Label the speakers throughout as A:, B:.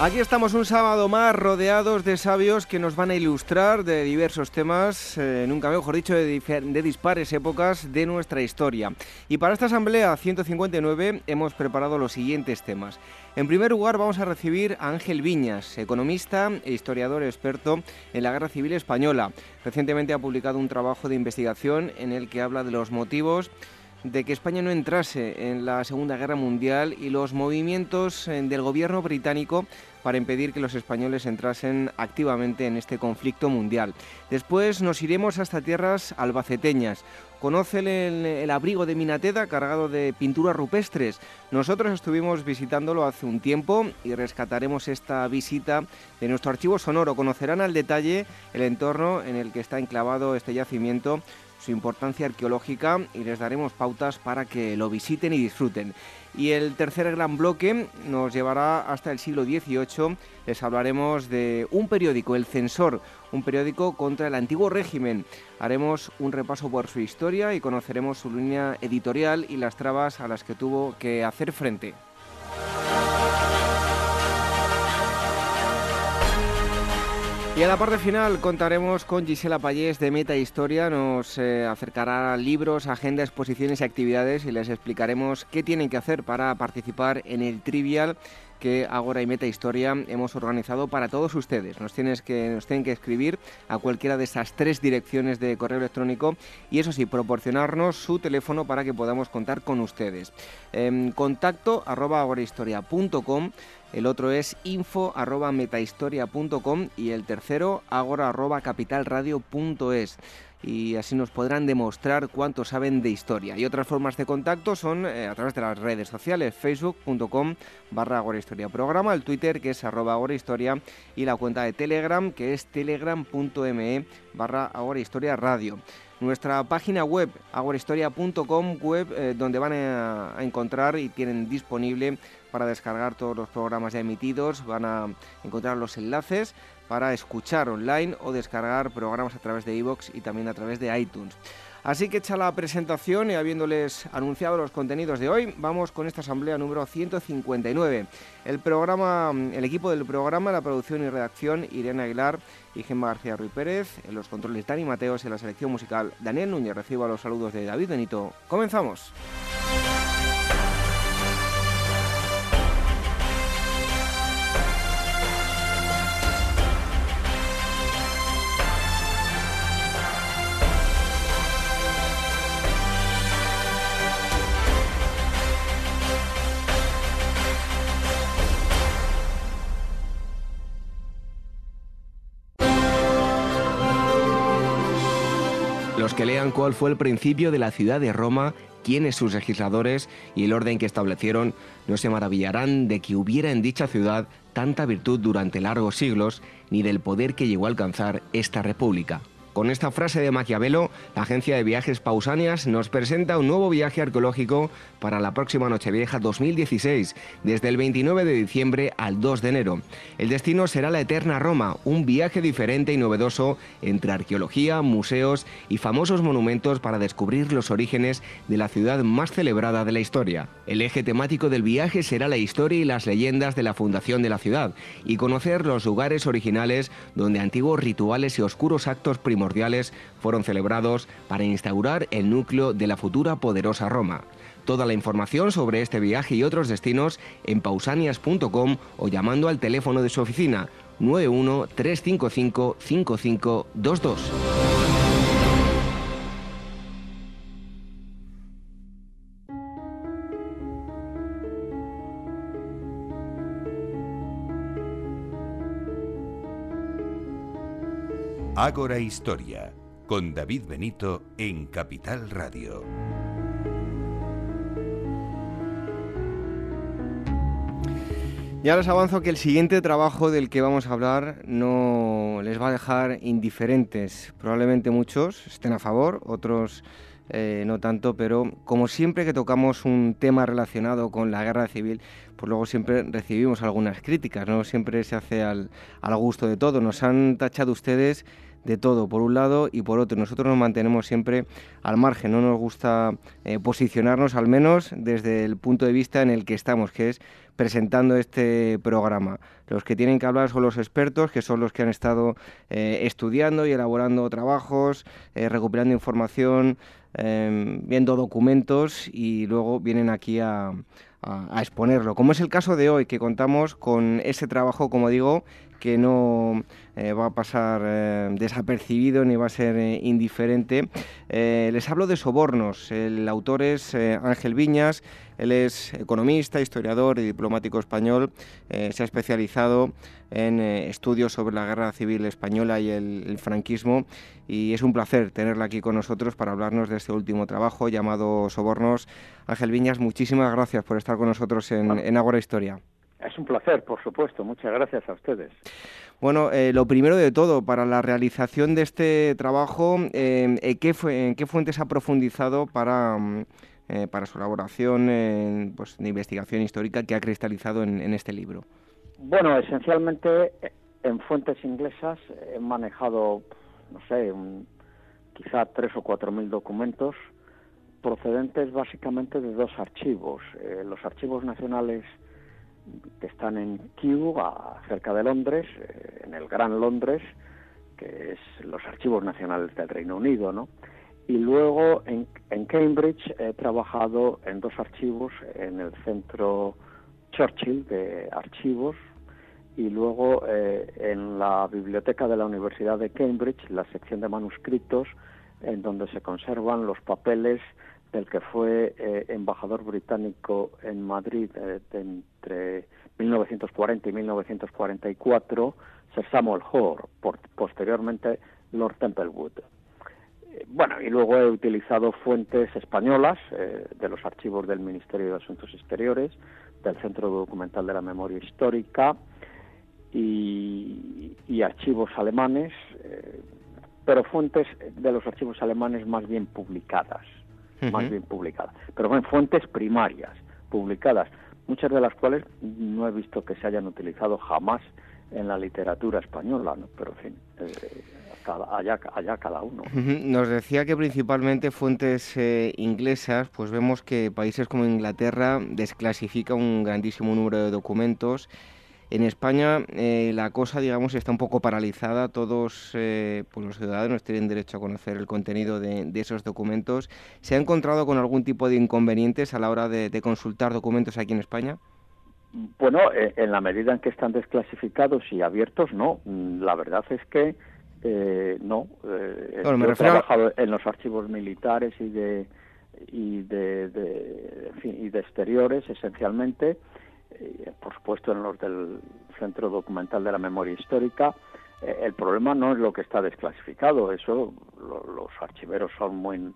A: Aquí estamos un sábado más rodeados de sabios que nos van a ilustrar de diversos temas, eh, nunca mejor dicho, de, de, dispares épocas de nuestra historia. Y para esta asamblea 159 hemos preparado los siguientes temas. En primer lugar vamos a recibir a Ángel Viñas, economista e historiador experto en la Guerra Civil Española. Recientemente ha publicado un trabajo de investigación en el que habla de los motivos de que España no entrase en la Segunda Guerra Mundial y los movimientos eh, del gobierno británico para impedir que los españoles entrasen activamente en este conflicto mundial. Después nos iremos hasta tierras albaceteñas. Conoce el, abrigo de Minateda cargado de pinturas rupestres. Nosotros estuvimos visitándolo hace un tiempo y rescataremos esta visita de nuestro archivo sonoro. Conocerán al detalle el entorno en el que está enclavado este yacimiento su importancia arqueológica y les daremos pautas para que lo visiten y disfruten. Y el tercer gran bloque nos llevará hasta el siglo XVIII. Les hablaremos de un periódico, El Censor, un periódico contra el antiguo régimen. Haremos un repaso por su historia y conoceremos su línea editorial y las trabas a las que tuvo que hacer frente. Y a la parte final contaremos con Gisela Payés de Meta Historia. Nos eh, acercará libros, agenda, exposiciones y actividades y les explicaremos qué tienen que hacer para participar en el Trivial que Agora y Meta Historia hemos organizado para todos ustedes. Nos, tienes que, nos tienen que escribir a cualquiera de esas tres direcciones de correo electrónico y eso sí, proporcionarnos su teléfono para que podamos contar con ustedes. Eh, contacto arroba agorahistoria.com el otro es info arroba metahistoria.com y el tercero agora arroba capitalradio.es y así nos podrán demostrar cuánto saben de historia. Y otras formas de contacto son eh, a través de las redes sociales, facebook.com barra Historia Programa, el Twitter que es arroba Historia y la cuenta de Telegram que es telegram.me barra Radio. Nuestra página web, agorahistoria.com, web eh, donde van a, encontrar y tienen disponible para descargar todos los programas ya emitidos, van a encontrar los enlaces para escuchar online o descargar programas a través de iVoox y también a través de iTunes. Así que hecha la presentación y habiéndoles anunciado los contenidos de hoy, vamos con esta asamblea número 159. El programa, el equipo del programa, la producción y redacción, Irene Aguilar y Gemma García Ruiz Pérez, en los controles Dani Mateos y en la selección musical Daniel Núñez. Reciba los saludos de David Benito. Comenzamos. Que lean cuál fue el principio de la ciudad de Roma, quiénes sus legisladores y el orden que establecieron, no se maravillarán de que hubiera en dicha ciudad tanta virtud durante largos siglos, ni del poder que llegó a alcanzar esta república. Con esta frase de Maquiavelo, la agencia de viajes Pausanias nos presenta un nuevo viaje arqueológico para la próxima Nochevieja 2016, desde el 29 de diciembre al 2 de enero. El destino será la Eterna Roma, un viaje diferente y novedoso entre arqueología, museos y famosos monumentos para descubrir los orígenes de la ciudad más celebrada de la historia. El eje temático del viaje será la historia y las leyendas de la fundación de la ciudad y conocer los lugares originales donde antiguos rituales y oscuros actos primordiales fueron celebrados para instaurar el núcleo de la futura poderosa Roma. Toda la información sobre este viaje y otros destinos en pausanias.com o llamando al teléfono de su oficina 91 355 5522.
B: Ágora Historia, con David Benito en Capital Radio.
A: Ya les avanzo que el siguiente trabajo del que vamos a hablar no les va a dejar indiferentes. Probablemente muchos estén a favor, otros eh, no tanto, pero como siempre que tocamos un tema relacionado con la guerra civil, pues luego siempre recibimos algunas críticas, no siempre se hace al, al gusto de todo. Nos han tachado ustedes de todo, por un lado y por otro. Nosotros nos mantenemos siempre al margen, no nos gusta eh, posicionarnos, al menos desde el punto de vista en el que estamos, que es presentando este programa. Los que tienen que hablar son los expertos, que son los que han estado eh, estudiando y elaborando trabajos, eh, recuperando información, em, viendo documentos y luego vienen aquí a, a, exponerlo. Como es el caso de hoy, que contamos con ese trabajo, como digo, que no eh, va a pasar eh, desapercibido ni va a ser eh, indiferente. les hablo de sobornos. El autor es Ángel Viñas. Él es economista, historiador y diplomático español. se ha especializado en estudios sobre la guerra civil española y el, franquismo. Y es un placer tenerla aquí con nosotros para hablarnos de este último trabajo llamado Sobornos. Ángel Viñas, muchísimas gracias por estar con nosotros en, en Agora Historia.
C: Es un placer, por supuesto. Muchas gracias a ustedes.
A: Bueno, eh, lo primero de todo, para la realización de este trabajo, eh, ¿qué ¿en qué fuentes ha profundizado para, mm, eh, para su elaboración pues, de investigación histórica que ha cristalizado en, este libro?
C: Bueno, esencialmente en fuentes inglesas he manejado, no sé, quizá tres o cuatro mil documentos procedentes básicamente de dos archivos. los archivos nacionales que están en Kew, cerca de Londres, eh, en el Gran Londres, que es los archivos nacionales del Reino Unido, ¿no? Y luego en, Cambridge he trabajado en dos archivos, en el centro Churchill de archivos y luego eh, en la biblioteca de la Universidad de Cambridge, la sección de manuscritos, en donde se conservan los papeles del que fue eh, embajador británico en Madrid eh, entre 1940 y 1944, Sir Samuel Hoare, posteriormente Lord Templewood. Eh, bueno, y luego he utilizado fuentes españolas de los archivos del Ministerio de Asuntos Exteriores, del Centro Documental de la Memoria Histórica y archivos alemanes, pero fuentes de los archivos alemanes más bien publicadas más bien publicadas. Pero en fuentes primarias, publicadas, muchas de las cuales no he visto que se hayan utilizado jamás en la literatura española, ¿no? pero en fin, eh, allá, allá, cada uno.
A: Nos decía que principalmente fuentes eh, inglesas, pues vemos que países como Inglaterra desclasifica un grandísimo número de documentos en España eh, la cosa, digamos, está un poco paralizada. Todos eh, pues los ciudadanos tienen derecho a conocer el contenido de, esos documentos. ¿Se ha encontrado con algún tipo de inconvenientes a la hora de, consultar documentos aquí en España?
C: Bueno, eh, en la medida en que están desclasificados y abiertos, no. La verdad es que no. me he trabajado en los archivos militares y de y de, y de exteriores esencialmente eh, por supuesto en los del Centro Documental de la Memoria Histórica, eh, el problema no es lo que está desclasificado, eso los archiveros son muy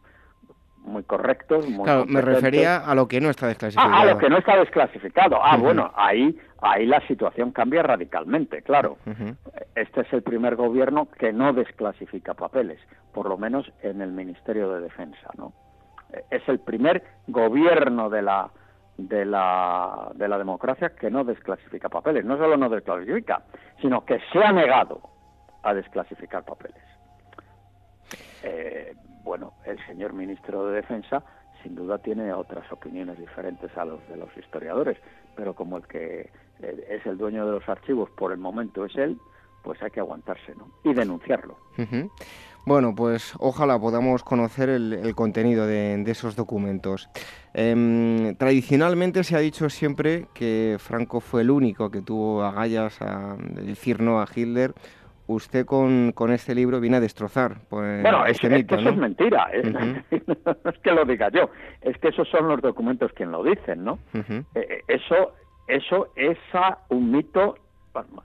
C: muy correctos. Muy
A: claro, me refería a lo que no está desclasificado.
C: Ah, a lo que no está desclasificado. Ah, bueno, ahí, ahí la situación cambia radicalmente, claro. Este es el primer gobierno que no desclasifica papeles, por lo menos en el Ministerio de Defensa, ¿no? Eh, es el primer gobierno de la de la, de la democracia que no desclasifica papeles. No solo no desclasifica, sino que se ha negado a desclasificar papeles. Eh, bueno, el señor ministro de Defensa sin duda tiene otras opiniones diferentes a los de los historiadores, pero como el que eh, es el dueño de los archivos por el momento es él, pues hay que aguantarse ¿no? y denunciarlo.
A: Bueno, pues ojalá podamos conocer el, contenido de, esos documentos. Em, tradicionalmente se ha dicho siempre que Franco fue el único que tuvo agallas a decir no a Hitler. Usted con, este libro viene a destrozar
C: pues, bueno, este es, mito, que eso es mentira, ¿eh? no es que lo diga yo, es que esos son los documentos quien lo dicen, ¿no? Eh, eh, eso, eso es un mito,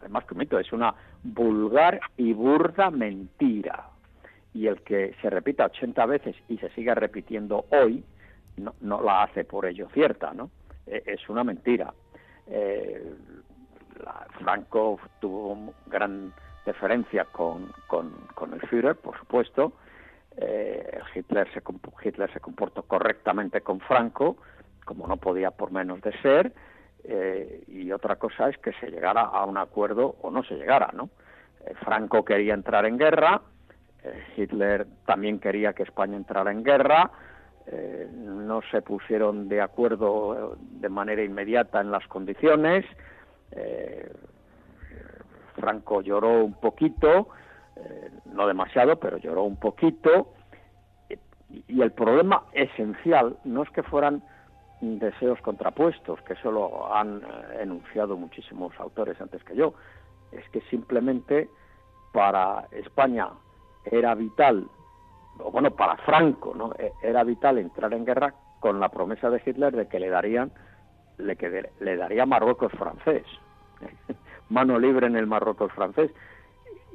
C: más que un mito, es una vulgar y burda mentira y el que se repita 80 veces y se siga repitiendo hoy no, no la hace por ello cierta, ¿no? E, es una mentira. Eh, Franco tuvo gran deferencia con, con, el Führer, por supuesto. Eh, Hitler, se, Hitler se comportó correctamente con Franco, como no podía por menos de ser. Eh, y otra cosa es que se llegara a un acuerdo o no se llegara, ¿no? Eh, Franco quería entrar en guerra, Hitler también quería que España entrara en guerra, no se pusieron de acuerdo de manera inmediata en las condiciones, Franco lloró un poquito, eh, no demasiado, pero lloró un poquito, y, el problema esencial no es que fueran deseos contrapuestos, que eso lo han eh, enunciado muchísimos autores antes que yo, es que simplemente para España era vital, o bueno, para Franco, ¿no? E, era vital entrar en guerra con la promesa de Hitler de que le darían, le, que le daría Marruecos francés mano libre en el Marruecos francés.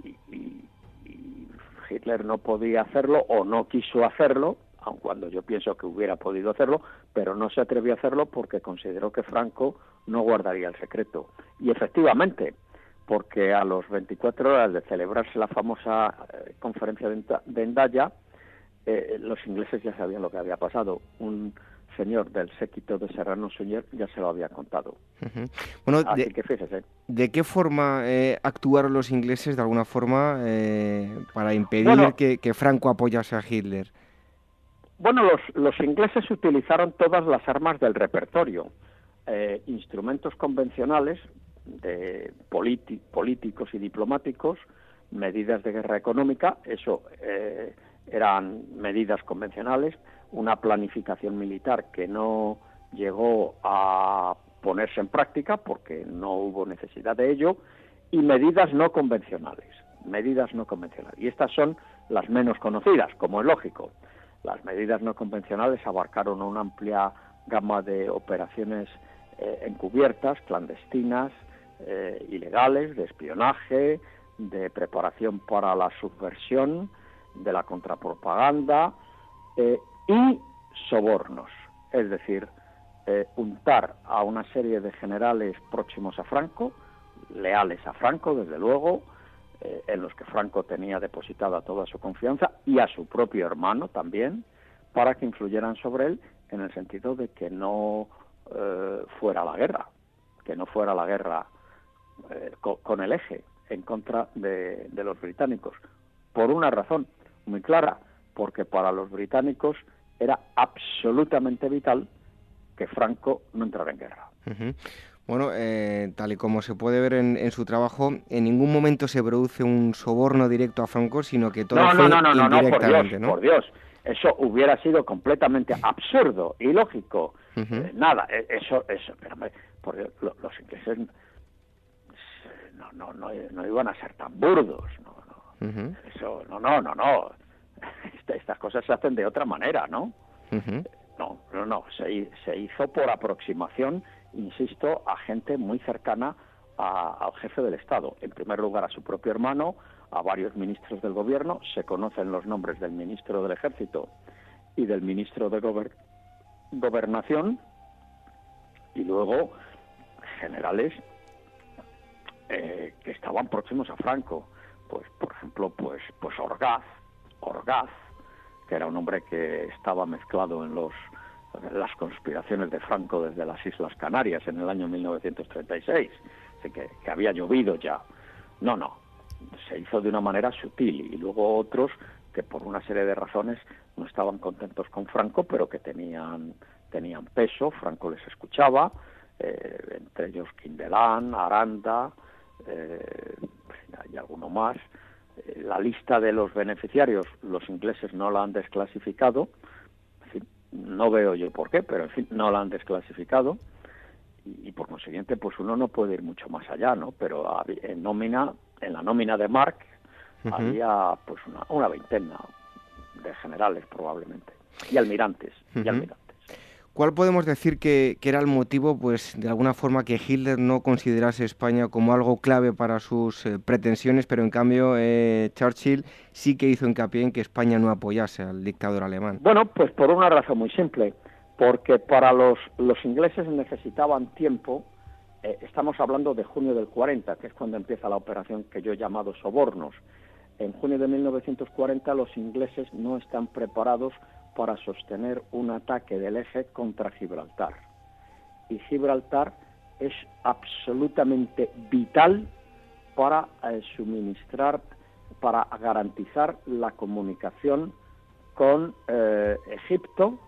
C: Y, Hitler no podía hacerlo o no quiso hacerlo, aun cuando yo pienso que hubiera podido hacerlo, pero no se atrevió a hacerlo porque consideró que Franco no guardaría el secreto. Y efectivamente, porque a los 24 horas de celebrarse la famosa eh, conferencia de Endaya, eh, los ingleses ya sabían lo que había pasado. Un señor del séquito de Serrano Suñer ya se lo había contado.
A: Bueno, Así de, que fíjese. ¿De qué forma eh, actuaron los ingleses, de alguna forma, eh, para impedir que, Franco apoyase a Hitler?
C: Bueno, los, los ingleses utilizaron todas las armas del repertorio, instrumentos convencionales de políticos y diplomáticos, medidas de guerra económica, eso eran medidas convencionales, una planificación militar que no llegó a ponerse en práctica porque no hubo necesidad de ello y medidas no convencionales, medidas no convencionales. Y estas son las menos conocidas, como es lógico. Las medidas no convencionales abarcaron una amplia gama de operaciones eh, encubiertas, clandestinas, eh, ilegales, de espionaje, de preparación para la subversión, de la contrapropaganda eh, y sobornos, es decir, eh, untar a una serie de generales próximos a Franco, leales a Franco, desde luego, eh, en los que Franco tenía depositada toda su confianza, y a su propio hermano también, para que influyeran sobre él en el sentido de que no fuera la guerra, que no fuera la guerra con, el eje en contra de los británicos, por una razón muy clara, porque para los británicos era absolutamente vital que Franco no entrara en guerra.
A: Bueno, eh, tal y como se puede ver en, su trabajo, en ningún momento se produce un soborno directo a Franco, sino que todo
C: no,
A: fue
C: no, no, no,
A: no,
C: por Dios, por Dios, eso hubiera sido completamente absurdo, ilógico, lógico. Eh, nada, e, eso, eso, por Dios, los ingleses no, no, no, no, iban a ser tan burdos, no, no, eso, no, no, no, no, estas cosas se hacen de otra manera, ¿no? No, no, no, se, se, hizo por aproximación, insisto, a gente muy cercana al jefe del Estado. En primer lugar, a su propio hermano, a varios ministros del gobierno, se conocen los nombres del ministro del Ejército y del ministro de Gobernación, y luego generales eh, que estaban próximos a Franco, pues por ejemplo, pues, pues Orgaz, Orgaz, que era un hombre que estaba mezclado en los las conspiraciones de Franco desde las Islas Canarias en el año 1936, así que, que había llovido ya. No, no, se hizo de una manera sutil y luego otros que por una serie de razones no estaban contentos con Franco, pero que tenían, tenían peso, Franco les escuchaba, eh, entre ellos Quindelán, Aranda eh, y alguno más, eh, la lista de los beneficiarios los ingleses no la han desclasificado, no veo yo por qué, pero en fin, no la han desclasificado. Y, por consiguiente pues uno no puede ir mucho más allá, ¿no? Pero en nómina, en la nómina de Mark había pues una, una, veintena de generales probablemente. Y almirantes, y almirantes.
A: ¿Cuál podemos decir que, era el motivo, pues, de alguna forma, que Hitler no considerase España como algo clave para sus eh, pretensiones, pero en cambio eh, Churchill sí que hizo hincapié en que España no apoyase al dictador alemán?
C: Bueno, pues por una razón muy simple, porque para los, ingleses necesitaban tiempo eh, estamos hablando de junio del 40, que es cuando empieza la operación que yo he llamado sobornos. En junio de 1940 los ingleses no están preparados para sostener un ataque del eje contra Gibraltar. Y Gibraltar es absolutamente vital para eh, suministrar, para garantizar la comunicación con eh, Egipto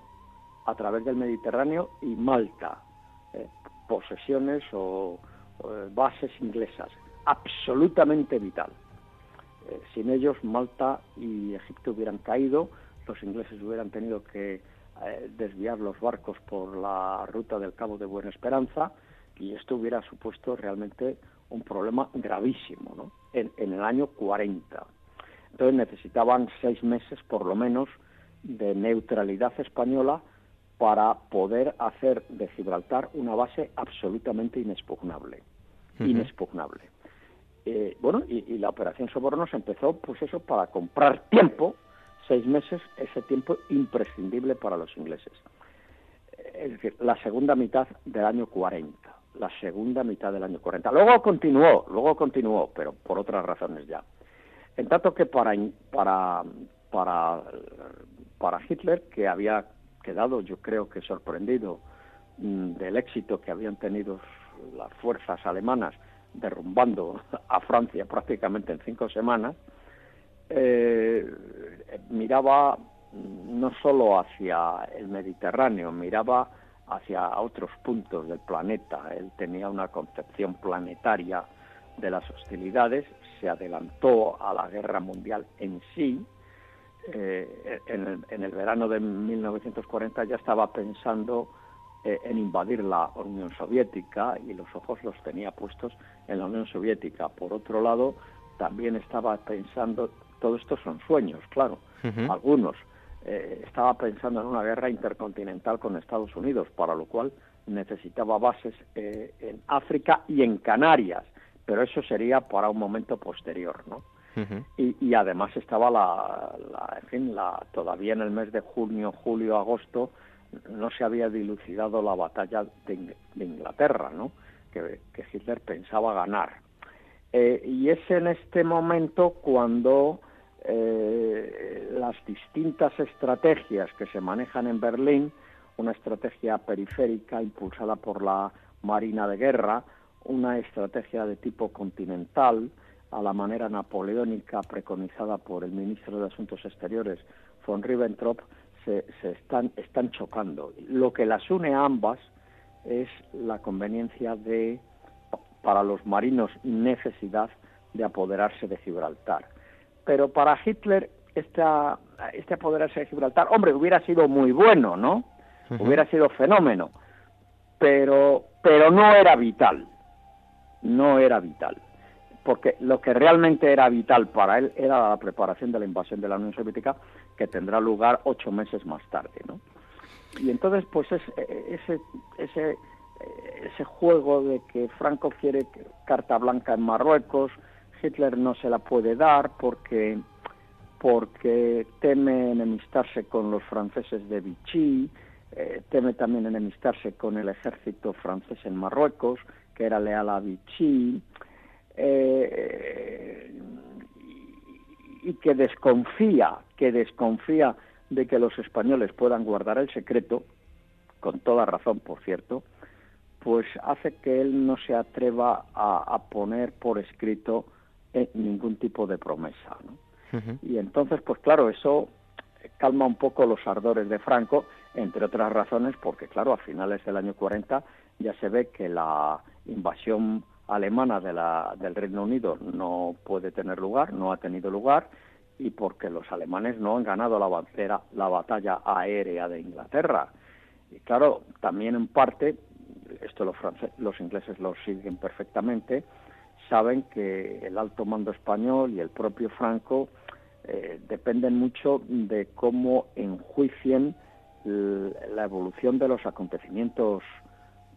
C: a través del Mediterráneo y Malta, eh, posesiones o, bases inglesas, absolutamente vital. sin ellos Malta y Egipto hubieran caído, los ingleses hubieran tenido que desviar los barcos por la ruta del Cabo de Buena Esperanza y esto hubiera supuesto realmente un problema gravísimo ¿no? en, el año 40. Entonces necesitaban seis meses por lo menos de neutralidad española para poder hacer de Gibraltar una base absolutamente inexpugnable. Inexpugnable. Eh, bueno, y, y, la operación Sobornos empezó, pues eso, para comprar tiempo, seis meses, ese tiempo imprescindible para los ingleses. Es decir, la segunda mitad del año 40 la segunda mitad del año 40. Luego continuó, luego continuó, pero por otras razones ya. En tanto que para, para, para, para Hitler, que había quedado, yo creo que sorprendido mm, del éxito que habían tenido las fuerzas alemanas derrumbando a Francia prácticamente en cinco semanas, eh, miraba no solo hacia el Mediterráneo, miraba hacia otros puntos del planeta. Él tenía una concepción planetaria de las hostilidades, se adelantó a la guerra mundial en sí. Eh, en, el, verano de 1940 ya estaba pensando eh, en invadir la Unión Soviética y los ojos los tenía puestos en la Unión Soviética. Por otro lado, también estaba pensando, todo esto son sueños, claro, algunos, eh, estaba pensando en una guerra intercontinental con Estados Unidos, para lo cual necesitaba bases eh, en África y en Canarias, pero eso sería para un momento posterior, ¿no? y, además estaba la, en fin, la, todavía en el mes de junio, julio, agosto, no se había dilucidado la batalla de, Inglaterra, ¿no? Que, Hitler pensaba ganar. Eh, y es en este momento cuando eh, las distintas estrategias que se manejan en Berlín, una estrategia periférica impulsada por la Marina de Guerra, una estrategia de tipo continental, a la manera napoleónica preconizada por el ministro de Asuntos Exteriores, von Ribbentrop, se, están, están chocando. Lo que las une a ambas es la conveniencia de, para los marinos, necesidad de apoderarse de Gibraltar pero para Hitler esta, este apoderarse de Gibraltar, hombre, hubiera sido muy bueno, ¿no? Hubiera sido fenómeno, pero, pero no era vital, no era vital, porque lo que realmente era vital para él era la preparación de la invasión de la Unión Soviética, que tendrá lugar ocho meses más tarde, ¿no? Y entonces, pues es, ese, ese, ese juego de que Franco quiere carta blanca en Marruecos, Hitler no se la puede dar porque porque teme enemistarse con los franceses de Vichy, eh, teme también enemistarse con el ejército francés en Marruecos, que era leal a Vichy, eh, y que desconfía, que desconfía de que los españoles puedan guardar el secreto, con toda razón, por cierto, pues hace que él no se atreva a poner por escrito ningún tipo de promesa. ¿no? Y entonces, pues claro, eso calma un poco los ardores de Franco, entre otras razones, porque claro, a finales del año 40 ya se ve que la invasión alemana de la, del Reino Unido no puede tener lugar, no ha tenido lugar, y porque los alemanes no han ganado la, la batalla aérea de Inglaterra. Y claro, también en parte, esto los, los ingleses lo siguen perfectamente, saben que el alto mando español y el propio Franco eh, dependen mucho de cómo enjuicien la evolución de los acontecimientos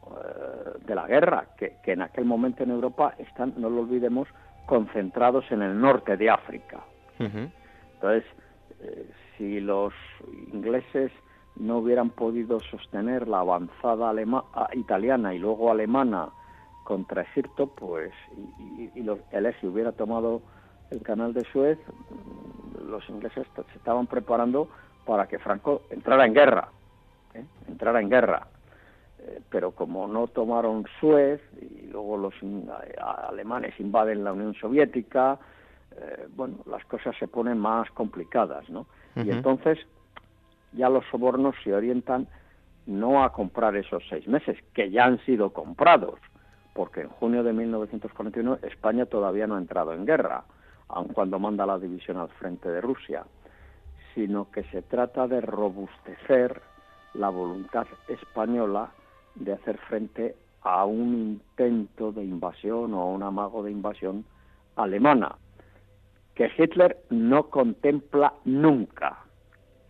C: eh, de la guerra, que, en aquel momento en Europa están, no lo olvidemos, concentrados en el norte de África. Entonces, eh, si los ingleses no hubieran podido sostener la avanzada italiana y luego alemana contra Egipto, pues, y, el eje hubiera tomado el canal de Suez, los ingleses se estaban preparando para que Franco entrara en guerra, ¿eh? entrara en guerra. Eh, pero como no tomaron Suez y luego los alemanes invaden la Unión Soviética, eh, bueno, las cosas se ponen más complicadas, ¿no? Y entonces ya los sobornos se orientan no a comprar esos seis meses, que ya han sido comprados, porque en junio de 1941 España todavía no ha entrado en guerra, aun cuando manda la división al frente de Rusia, sino que se trata de robustecer la voluntad española de hacer frente a un intento de invasión o a un amago de invasión alemana, que Hitler no contempla nunca.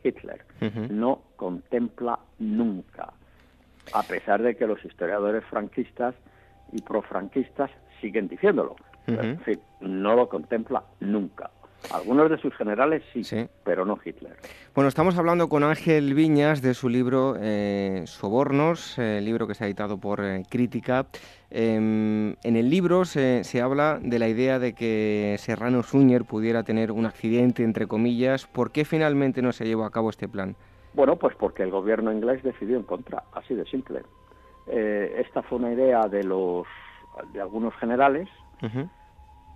C: Hitler no contempla nunca, a pesar de que los historiadores franquistas y profranquistas siguen diciéndolo. En fin, no lo contempla nunca. Algunos de sus generales sí, pero no Hitler.
A: Bueno, estamos hablando con Ángel Viñas de su libro eh, Sobornos, el libro que se ha editado por eh, Crítica. Em, en el libro se, habla de la idea de que Serrano Suñer pudiera tener un accidente, entre comillas. ¿Por qué finalmente no se llevó a cabo este plan?
C: Bueno, pues porque el gobierno inglés decidió en contra, así de simple. Eh, esta fue una idea de los de algunos generales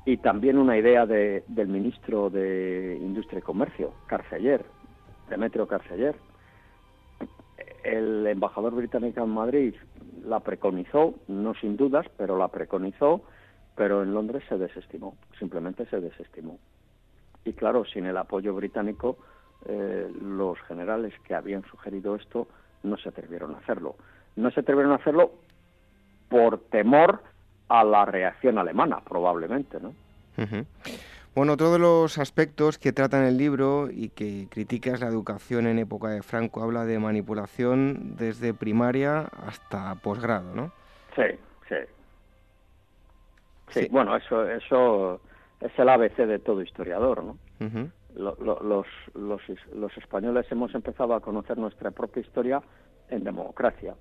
C: y también una idea de, del ministro de Industria y Comercio, Carceller, Demetrio Carceller. El embajador británico en Madrid la preconizó, no sin dudas, pero la preconizó, pero en Londres se desestimó, simplemente se desestimó. Y claro, sin el apoyo británico, eh, los generales que habían sugerido esto no se atrevieron a hacerlo. No se atrevieron a hacerlo por temor a la reacción alemana, probablemente, ¿no?
A: Bueno, otro de los aspectos que trata en el libro y que critica es la educación en época de Franco. Habla de manipulación desde primaria hasta posgrado, ¿no?
C: Sí, sí. Sí, bueno, eso, eso es el ABC de todo historiador, ¿no? los, los, los españoles hemos empezado a conocer nuestra propia historia en democracia,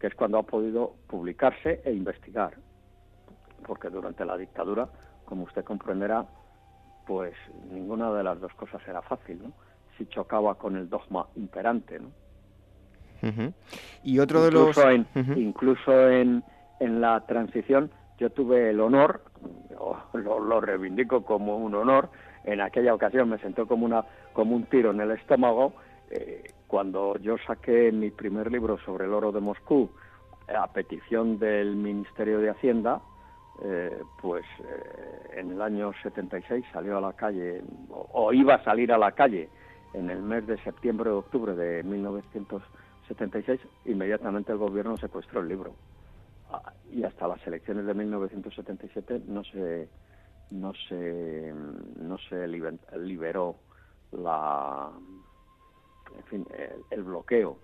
C: que es cuando ha podido publicarse e investigar porque durante la dictadura, como usted comprenderá, pues ninguna de las dos cosas era fácil, ¿no? Si chocaba con el dogma imperante, ¿no?
A: Y otro de los...
C: En, Incluso en, en la transición yo tuve el honor, lo, lo, reivindico como un honor, en aquella ocasión me sentó como, una, como un tiro en el estómago eh, cuando yo saqué mi primer libro sobre el oro de Moscú a petición del Ministerio de Hacienda, eh, pues eh, en el año 76 salió a la calle, o, iba a salir a la calle en el mes de septiembre o octubre de 1976, inmediatamente el gobierno secuestró el libro. Ah, y hasta las elecciones de 1977 no se no se no se liberó la en fin el, bloqueo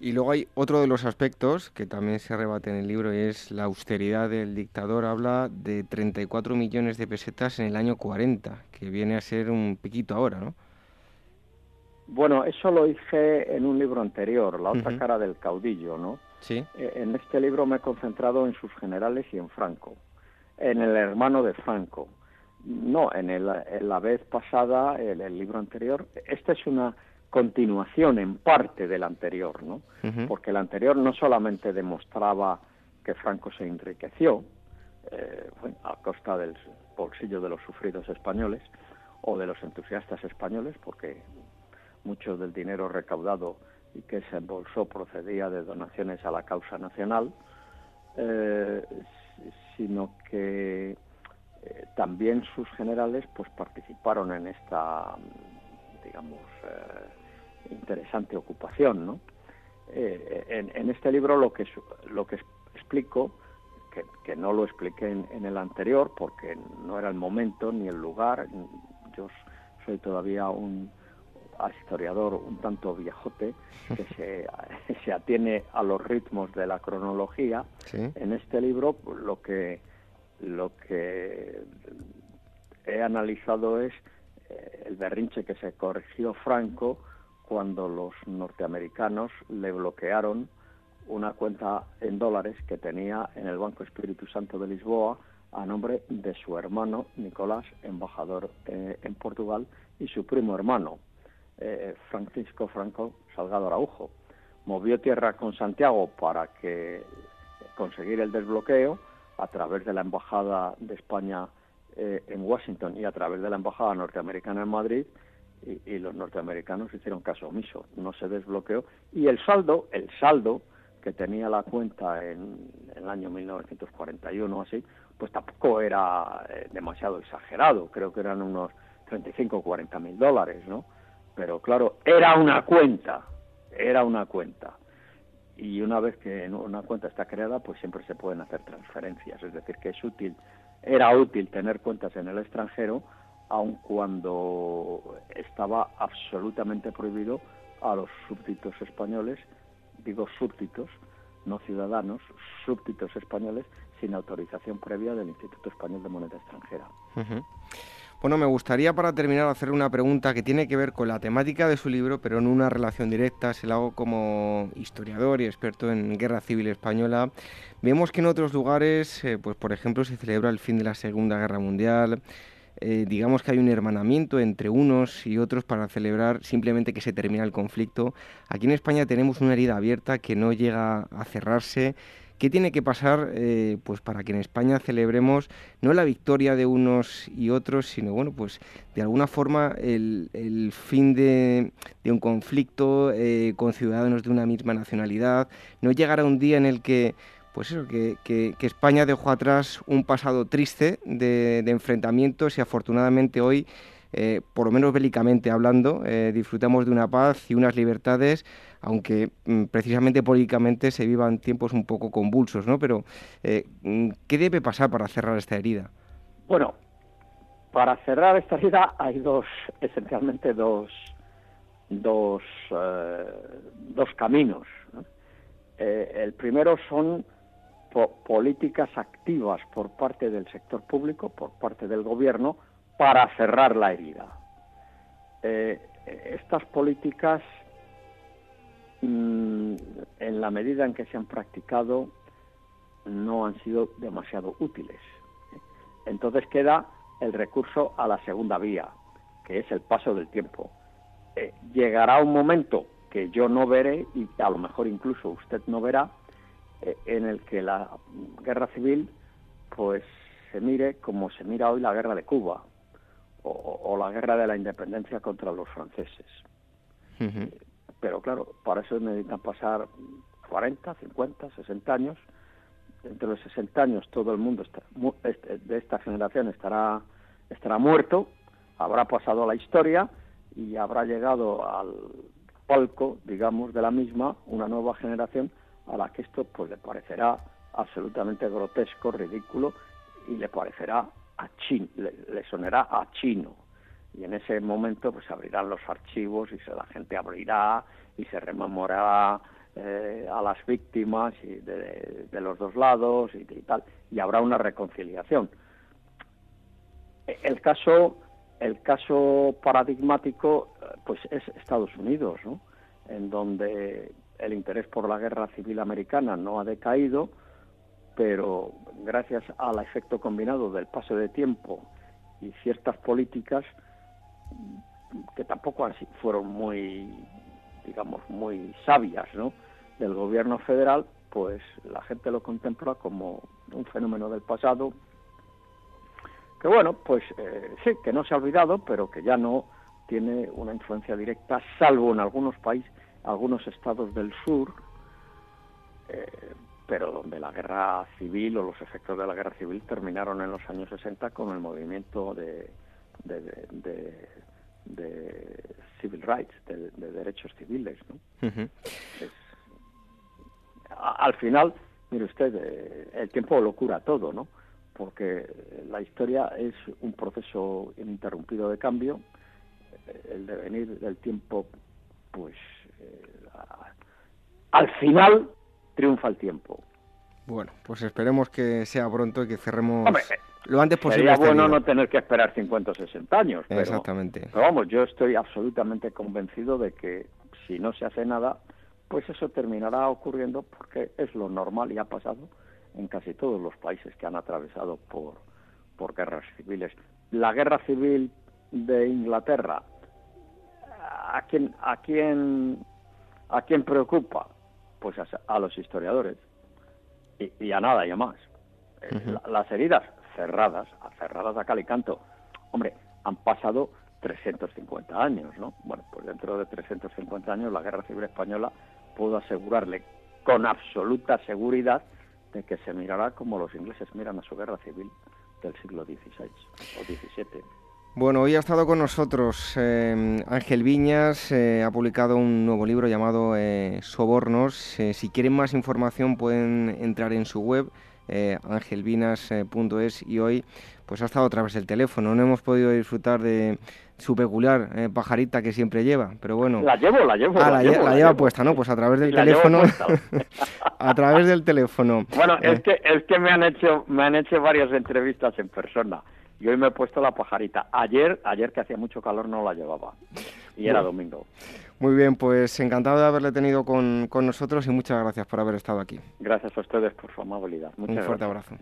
A: y luego hay otro de los aspectos que también se rebate en el libro y es la austeridad del dictador. Habla de 34 millones de pesetas en el año 40, que viene a ser un piquito ahora, ¿no?
C: Bueno, eso lo hice en un libro anterior, La otra cara del caudillo, ¿no?
A: Sí.
C: Eh, en este libro me he concentrado en sus generales y en Franco, en el hermano de Franco. No, en, el, en la vez pasada, en el libro anterior, esta es una continuación en parte del anterior, ¿no? Porque el anterior no solamente demostraba que Franco se enriqueció eh, a costa del bolsillo de los sufridos españoles o de los entusiastas españoles, porque mucho del dinero recaudado y que se embolsó procedía de donaciones a la causa nacional, eh, sino que eh, también sus generales pues participaron en esta digamos interesante ocupación, ¿no? Eh, en, este libro lo que, lo que explico, que, no lo expliqué en, el anterior porque no era el momento ni el lugar, yo soy todavía un historiador un tanto viejote que se, se atiene a los ritmos de la cronología. En este libro lo que, lo que he analizado es eh, el berrinche que se corrigió Franco cuando los norteamericanos le bloquearon una cuenta en dólares que tenía en el Banco Espíritu Santo de Lisboa a nombre de su hermano Nicolás, embajador eh, en Portugal, y su primo hermano, eh, Francisco Franco Salgado Araujo. Movió tierra con Santiago para que conseguir el desbloqueo a través de la Embajada de España eh, en Washington y a través de la Embajada norteamericana en Madrid, y, los norteamericanos hicieron caso omiso, no se desbloqueó, y el saldo, el saldo que tenía la cuenta en, en el año 1941 o así, pues tampoco era eh, demasiado exagerado, creo que eran unos 35 o 40 mil dólares, ¿no? Pero claro, era una cuenta, era una cuenta. Y una vez que una cuenta está creada, pues siempre se pueden hacer transferencias, es decir, que es útil, era útil tener cuentas en el extranjero, aun cuando estaba absolutamente prohibido a los súbditos españoles, digo súbditos, no ciudadanos, súbditos españoles, sin autorización previa del Instituto Español de Moneda Extranjera.
A: Bueno, me gustaría para terminar hacer una pregunta que tiene que ver con la temática de su libro, pero en una relación directa. Se la hago como historiador y experto en guerra civil española. Vemos que en otros lugares, eh, pues por ejemplo, se celebra el fin de la Segunda Guerra Mundial. Eh, digamos que hay un hermanamiento entre unos y otros para celebrar simplemente que se termina el conflicto. Aquí en España tenemos una herida abierta que no llega a cerrarse ¿Qué tiene que pasar eh, pues para que en España celebremos no la victoria de unos y otros, sino bueno, pues de alguna forma el, fin de, un conflicto eh, con ciudadanos de una misma nacionalidad? No llegará un día en el que pues eso, que, España dejó atrás un pasado triste de enfrentamientos y afortunadamente hoy eh, por lo menos bélicamente hablando, eh, disfrutamos de una paz y unas libertades, aunque mm, precisamente políticamente se vivan tiempos un poco convulsos, ¿no? Pero, eh, mm, ¿qué debe pasar para cerrar esta herida?
C: Bueno, para cerrar esta herida hay dos, esencialmente dos, dos, dos caminos. el primero son políticas activas por parte del sector público, por parte del gobierno, para cerrar la herida. Eh, estas políticas, mm, en la medida en que se han practicado, no han sido demasiado útiles. Entonces queda el recurso a la segunda vía, que es el paso del tiempo. Eh, llegará un momento que yo no veré y a lo mejor incluso usted no verá, en el que la guerra civil pues se mire como se mira hoy la guerra de Cuba, o, la guerra de la independencia contra los franceses. Pero claro, para eso necesitan pasar 40, 50, 60 años. Entre los 60 años todo el mundo este, de esta generación estará, estará muerto, habrá pasado a la historia y habrá llegado al palco, digamos, de la misma una nueva generación a la que esto pues le parecerá absolutamente grotesco, ridículo y le parecerá le, sonará a chino. Y en ese momento pues abrirán los archivos y se, la gente abrirá y se rememorará eh, a las víctimas y de, los dos lados y, tal, y habrá una reconciliación. El caso, el caso paradigmático pues es Estados Unidos, ¿no? en donde el interés por la guerra civil americana no ha decaído, pero gracias al efecto combinado del paso de tiempo y ciertas políticas que tampoco fueron muy, digamos, muy sabias, ¿no? Del gobierno federal, pues la gente lo contempla como un fenómeno del pasado que bueno, pues eh, sí, que no se ha olvidado, pero que ya no tiene una influencia directa, salvo en algunos países, algunos estados del sur, eh, pero donde la guerra civil o los efectos de la guerra civil terminaron en los años 60 con el movimiento de, de, civil rights, de, derechos civiles. al final, mire usted, eh, el tiempo lo cura todo, ¿no? Porque la historia es un proceso ininterrumpido de cambio, el devenir del tiempo, pues eh, al final triunfa el tiempo.
A: Bueno, pues esperemos que sea pronto y que cerremos lo antes posible.
C: Sería bueno no tener que esperar 50 o 60 años.
A: Exactamente.
C: Pero vamos, yo estoy absolutamente convencido de que si no se hace nada, pues eso terminará ocurriendo porque es lo normal y ha pasado en casi todos los países que han atravesado por, por guerras civiles. La guerra civil de Inglaterra, ¿a quién, a quién, a quién preocupa? Pues a, los historiadores y, a nada y a más. Eh, las heridas cerradas, cerradas a cal y canto. Hombre, han pasado 350 años, ¿no? Bueno, pues dentro de 350 años la Guerra Civil Española puedo asegurarle con absoluta seguridad de que se mirará como los ingleses miran a su guerra civil del siglo XVI o XVII.
A: Bueno, hoy ha estado con nosotros eh, Ángel Viñas, eh, ha publicado un nuevo libro llamado eh, Sobornos. si quieren más información pueden entrar en su web angelvinas.es y hoy pues ha estado a través del teléfono. No hemos podido disfrutar de su peculiar eh, pajarita que siempre lleva, pero bueno.
C: La llevo, la llevo.
A: Ah, la, lleva puesta, ¿no? Pues a través del teléfono. a través del teléfono.
C: Bueno, es eh. que es que me han hecho me han hecho varias entrevistas en persona y hoy me he puesto la pajarita. Ayer ayer que hacía mucho calor no la llevaba y era domingo.
A: Muy bien, pues encantado de haberle tenido con, con, nosotros y muchas gracias por haber estado aquí.
C: Gracias a ustedes por su amabilidad.
A: Un fuerte abrazo.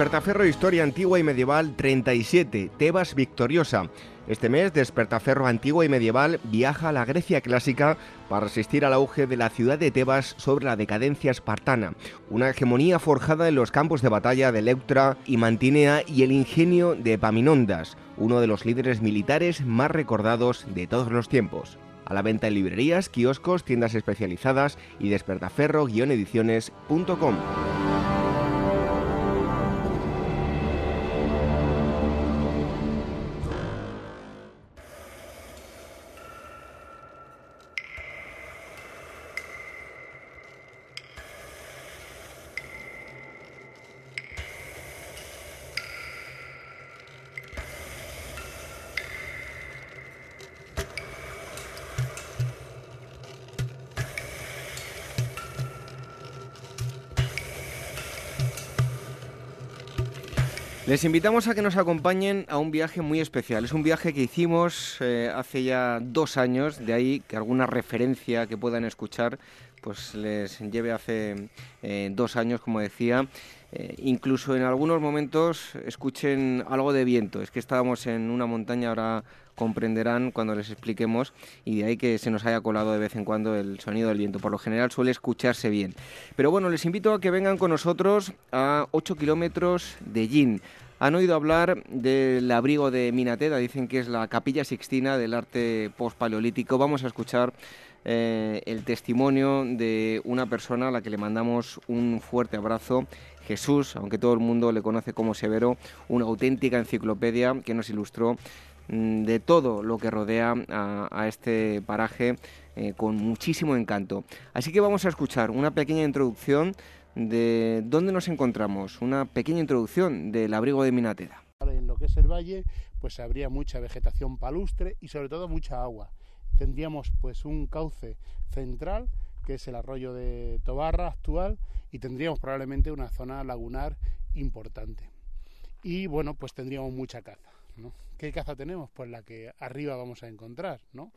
A: Despertaferro Historia Antigua y Medieval 37, Tebas Victoriosa. Este mes, Despertaferro Antigua y Medieval viaja a la Grecia clásica para resistir al auge de la ciudad de Tebas sobre la decadencia espartana, una hegemonía forjada en los campos de batalla de Leuctra y Mantinea y el ingenio de Epaminondas, uno de los líderes militares más recordados de todos los tiempos. A la venta en librerías, kioscos, tiendas especializadas y despertaferro-ediciones.com. Les invitamos a que nos acompañen a un viaje muy especial. Es un viaje que hicimos eh, hace ya dos años, de ahí que alguna referencia que puedan escuchar pues les lleve hace eh, dos años, como decía. Eh, incluso en algunos momentos escuchen algo de viento. Es que estábamos en una montaña, ahora comprenderán cuando les expliquemos, y de ahí que se nos haya colado de vez en cuando el sonido del viento. Por lo general suele escucharse bien. Pero bueno, les invito a que vengan con nosotros a 8 kilómetros de Yin. Han oído hablar del abrigo de Minateda, dicen que es la capilla sixtina del arte post-paleolítico. Vamos a escuchar eh, el testimonio de una persona a la que le mandamos un fuerte abrazo. Jesús, aunque todo el mundo le conoce como Severo, una auténtica enciclopedia que nos ilustró de todo lo que rodea a, este paraje eh, con muchísimo encanto. Así que vamos a escuchar una pequeña introducción de dónde nos encontramos, una pequeña introducción del abrigo de Minateda.
D: En lo que es el valle, pues habría mucha vegetación palustre y sobre todo mucha agua. Tendríamos pues un cauce central, que es el arroyo de Tobarra actual, y tendríamos probablemente una zona lagunar importante. Y bueno, pues tendríamos mucha caza. ¿no? ¿Qué caza tenemos? Pues la que arriba vamos a encontrar, ¿no?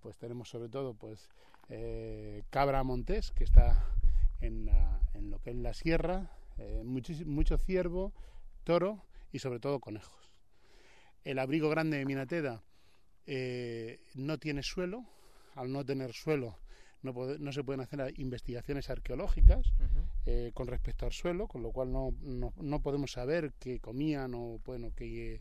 D: Pues tenemos sobre todo pues eh, cabra montés, que está en, lo que es la sierra, eh, mucho, ciervo, toro y sobre todo conejos. El abrigo grande de Minateda eh, no tiene suelo, al no tener suelo no, no se pueden hacer investigaciones arqueológicas eh, con respecto al suelo, con lo cual no, no, podemos saber qué comían o bueno, qué,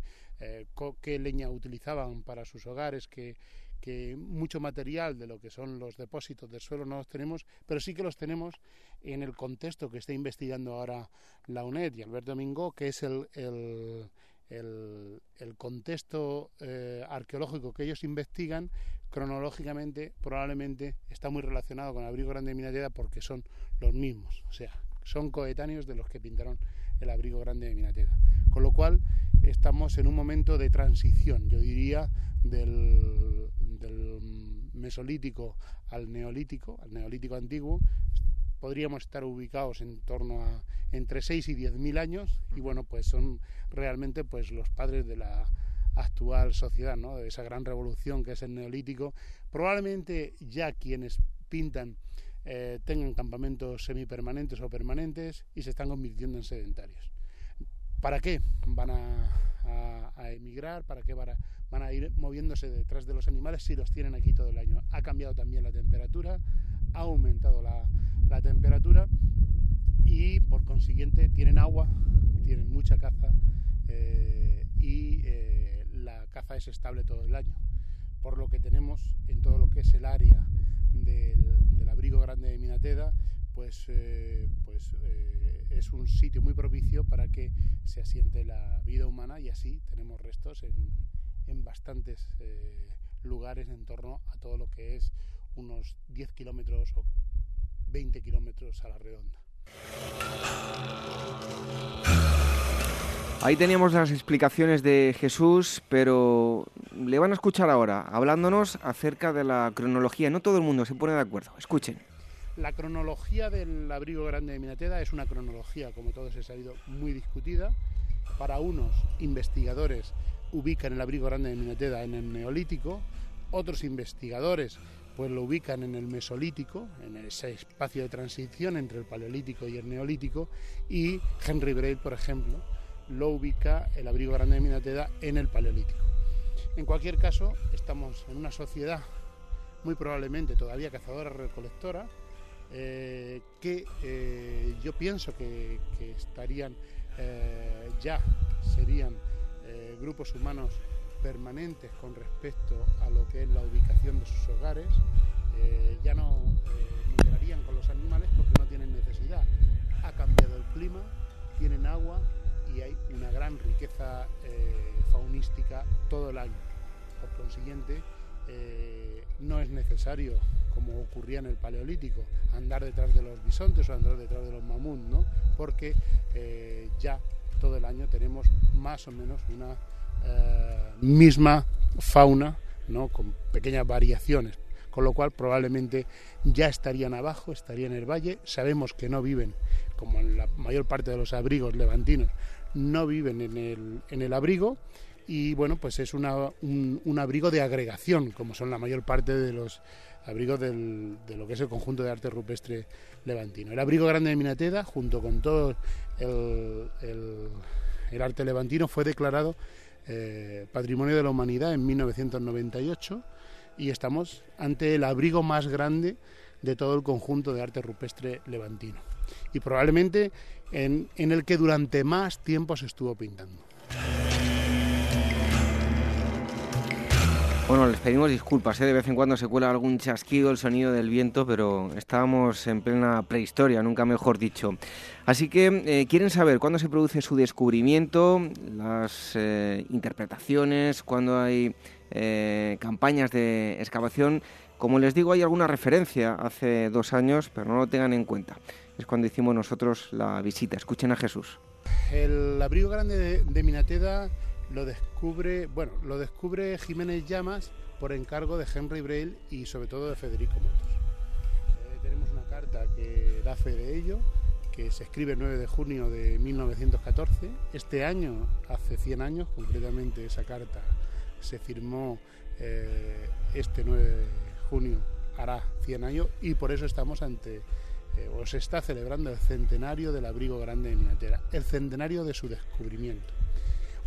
D: qué leña utilizaban para sus hogares, qué, que mucho material de lo que son los depósitos del suelo no los tenemos, pero sí que los tenemos en el contexto que está investigando ahora la UNED y Alberto Domingo, que es el, el, el, contexto eh, arqueológico que ellos investigan, cronológicamente probablemente está muy relacionado con el abrigo grande de Minateda porque son los mismos, o sea, son coetáneos de los que pintaron el abrigo grande de Minateda. Con lo cual, estamos en un momento de transición, yo diría, del, mesolítico al neolítico, al neolítico antiguo. Podríamos estar ubicados en torno a entre 6 y 10 mil años y bueno, pues son realmente pues los padres de la actual sociedad, ¿no? de esa gran revolución que es el neolítico. Probablemente ya quienes pintan eh, tengan campamentos semipermanentes o permanentes y se están convirtiendo en sedentarios. ¿Para qué van a, emigrar? ¿Para qué van a, van a, ir moviéndose detrás de los animales si los tienen aquí todo el año? Ha cambiado también la temperatura, ha aumentado la, temperatura y por consiguiente tienen agua, tienen mucha caza eh, y eh, la caza es estable todo el año. Por lo que tenemos en todo lo que es el área del, abrigo grande de Minateda, pues, eh, pues eh, es un sitio muy propicio para que se asiente la vida humana y así tenemos restos en, en bastantes eh, lugares en torno a todo lo que es unos 10 kilómetros o 20 kilómetros a la redonda.
A: Ahí teníamos las explicaciones de Jesús, pero le van a escuchar ahora, hablándonos acerca de la cronología. No todo el mundo se pone de acuerdo. Escuchen.
D: La cronología del abrigo grande de Minateda es una cronología, como todos he sabido, muy discutida. Para unos investigadores ubican el abrigo grande de Minateda en el Neolítico, otros investigadores pues lo ubican en el Mesolítico, en ese espacio de transición entre el Paleolítico y el Neolítico, y Henry Braille, por ejemplo, lo ubica el abrigo grande de Minateda en el Paleolítico. En cualquier caso, estamos en una sociedad muy probablemente todavía cazadora-recolectora, eh, que eh, yo pienso que, estarían eh, ya, serían grupos humanos permanentes con respecto a lo que es la ubicación de sus hogares, ya no migrarían con los animales porque no tienen necesidad. Ha cambiado el clima, tienen agua, y hay una gran riqueza faunística todo el año. Por consiguiente, eh, no es necesario, como ocurría en el Paleolítico, andar detrás de los bisontes o andar detrás de los mamuts, ¿no? porque eh, ya todo el año tenemos más o menos una misma fauna, ¿no? con pequeñas variaciones, con lo cual probablemente ya estarían abajo, estarían en el valle. Sabemos que no viven, como en la mayor parte de los abrigos levantinos, no viven en el, en el abrigo y bueno, pues es un, abrigo de agregación, como son la mayor parte de los abrigos de lo que es el conjunto de arte rupestre levantino. El abrigo grande de Minateda, junto con todo el, el, arte levantino, fue declarado eh, Patrimonio de la Humanidad en 1998 y estamos ante el abrigo más grande de todo el conjunto de arte rupestre levantino. Y probablemente en, el que durante más tiempo se estuvo pintando.
A: Bueno, les pedimos disculpas, ¿eh? de vez en cuando se cuela algún chasquido, el sonido del viento, pero estábamos en plena prehistoria, nunca mejor dicho. Así que eh, quieren saber cuándo se produce su descubrimiento, las eh, interpretaciones, cuándo hay campañas de excavación. Como les digo, hay alguna referencia hace dos años, pero no lo tengan en cuenta es cuando hicimos nosotros la visita. Escuchen a Jesús.
D: El abrigo grande de, Minateda lo descubre, bueno, lo descubre Jiménez Llamas por encargo de Henry Braille y sobre todo de Federico Motos. Eh, tenemos una carta que da fe de ello, que se escribe el 9 de junio de 1914. Este año, hace 100 años, concretamente esa carta se firmó eh, este 9 de junio, hará 100 años, y por eso estamos ante eh, o se está celebrando el centenario del abrigo grande de Minatera, el centenario de su descubrimiento.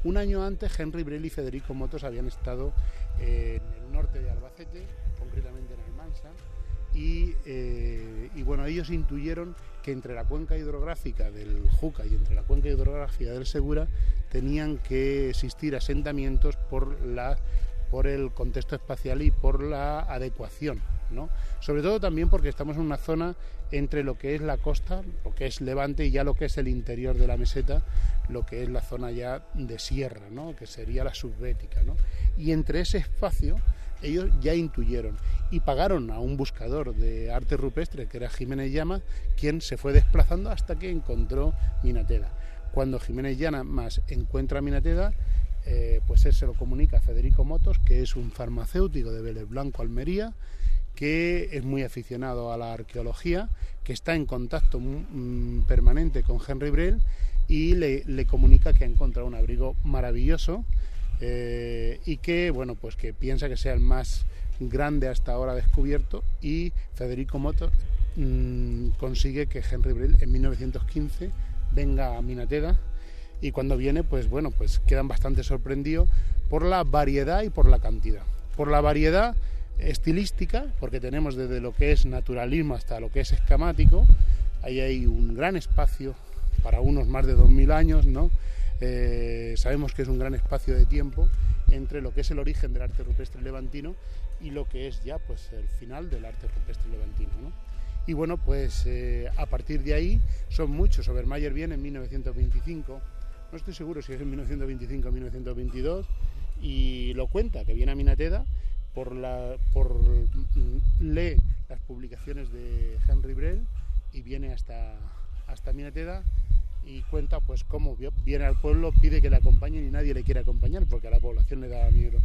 D: Un año antes, Henry Brell y Federico Motos habían estado eh, en el norte de Albacete, concretamente en Almansa, y, eh, y, bueno, ellos intuyeron que entre la cuenca hidrográfica del Juca y entre la cuenca hidrográfica del Segura tenían que existir asentamientos por, la, por el contexto espacial y por la adecuación sobre todo también porque estamos en una zona entre lo que es la costa, lo que es Levante y ya lo que es el interior de la meseta, lo que es la zona ya de sierra, Que sería la subbética, Y entre ese espacio ellos ya intuyeron y pagaron a un buscador de arte rupestre que era Jiménez Llama, quien se fue desplazando hasta que encontró Minateda. Cuando Jiménez Llana más encuentra Minateda, eh, pues él se lo comunica a Federico Motos, que es un farmacéutico de Vélez Blanco, Almería, que es muy aficionado a la arqueología, que está en contacto mm, permanente con Henry Brel y le, comunica que ha encontrado un abrigo maravilloso eh, y que bueno pues que piensa que sea el más grande hasta ahora descubierto y Federico Motos mm, consigue que Henry Brel en 1915 venga a Minateda y cuando viene pues bueno pues quedan bastante sorprendidos por la variedad y por la cantidad. Por la variedad estilística, porque tenemos desde lo que es naturalismo hasta lo que es escamático, ahí hay un gran espacio para unos más de 2.000 años, ¿no? Eh, sabemos que es un gran espacio de tiempo entre lo que es el origen del arte rupestre levantino y lo que es ya pues el final del arte rupestre levantino. ¿no? Y bueno, pues eh, a partir de ahí son muchos. Obermayer viene en 1925, no estoy seguro si es en 1925 o 1922, y lo cuenta, que viene a Minateda por, la, por lee las publicaciones de Henry Brel y viene hasta, hasta Minateda y cuenta pues cómo viene al pueblo, pide que le acompañen y nadie le quiere acompañar porque a la población le da miedo.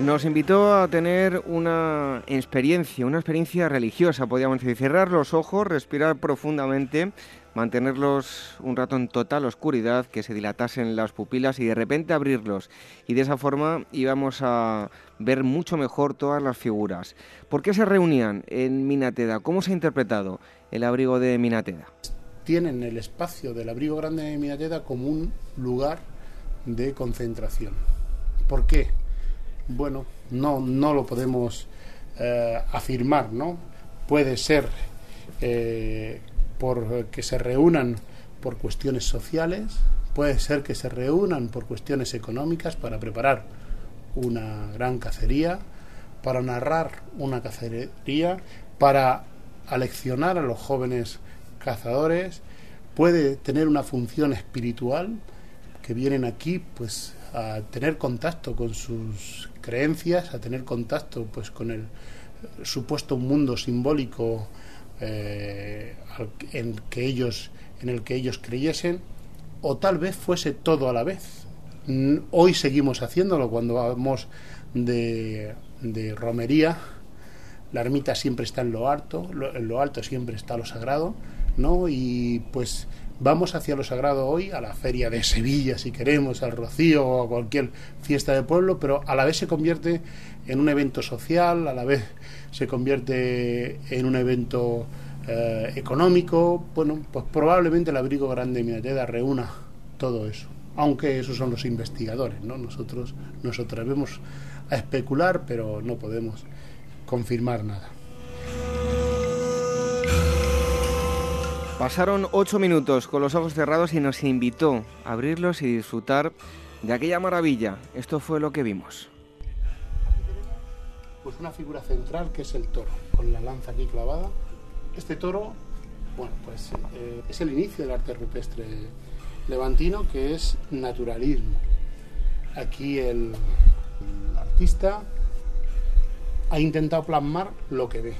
A: Nos invitó a tener una experiencia, una experiencia religiosa, podríamos decir, cerrar los ojos, respirar profundamente mantenerlos un rato en total oscuridad, que se dilatasen las pupilas y de repente abrirlos. Y de esa forma íbamos a ver mucho mejor todas las figuras. ¿Por qué se reunían en Minateda? ¿Cómo se ha interpretado el abrigo de Minateda?
D: Tienen el espacio del abrigo grande de Minateda como un lugar de concentración. ¿Por qué? Bueno, no, no lo podemos eh, afirmar, ¿no? Puede ser eh, por que se reúnan por cuestiones sociales, puede ser que se reúnan por cuestiones económicas para preparar una gran cacería, para narrar una cacería, para aleccionar a los jóvenes cazadores, puede tener una función espiritual que vienen aquí pues a tener contacto con sus creencias, a tener contacto pues con el supuesto mundo simbólico eh, en, que ellos, en el que ellos creyesen, o tal vez fuese todo a la vez. Hoy seguimos haciéndolo cuando vamos de, de romería. La ermita siempre está en lo alto, en lo alto siempre está lo sagrado, ¿no? Y pues vamos hacia lo sagrado hoy, a la feria de Sevilla, si queremos, al Rocío o a cualquier fiesta de pueblo, pero a la vez se convierte en un evento social, a la vez se convierte en un evento eh, económico. Bueno, pues probablemente el abrigo grande de Minateda reúna todo eso. Aunque esos son los investigadores, ¿no? Nosotros nos atrevemos a especular, pero no podemos confirmar nada.
A: Pasaron ocho minutos con los ojos cerrados y nos invitó a abrirlos y disfrutar de aquella maravilla. Esto fue lo que vimos
D: pues una figura central que es el toro, con la lanza aquí clavada. Este toro, bueno, pues eh, es el inicio del arte rupestre levantino, que es naturalismo. Aquí el, artista ha intentado plasmar lo que ve,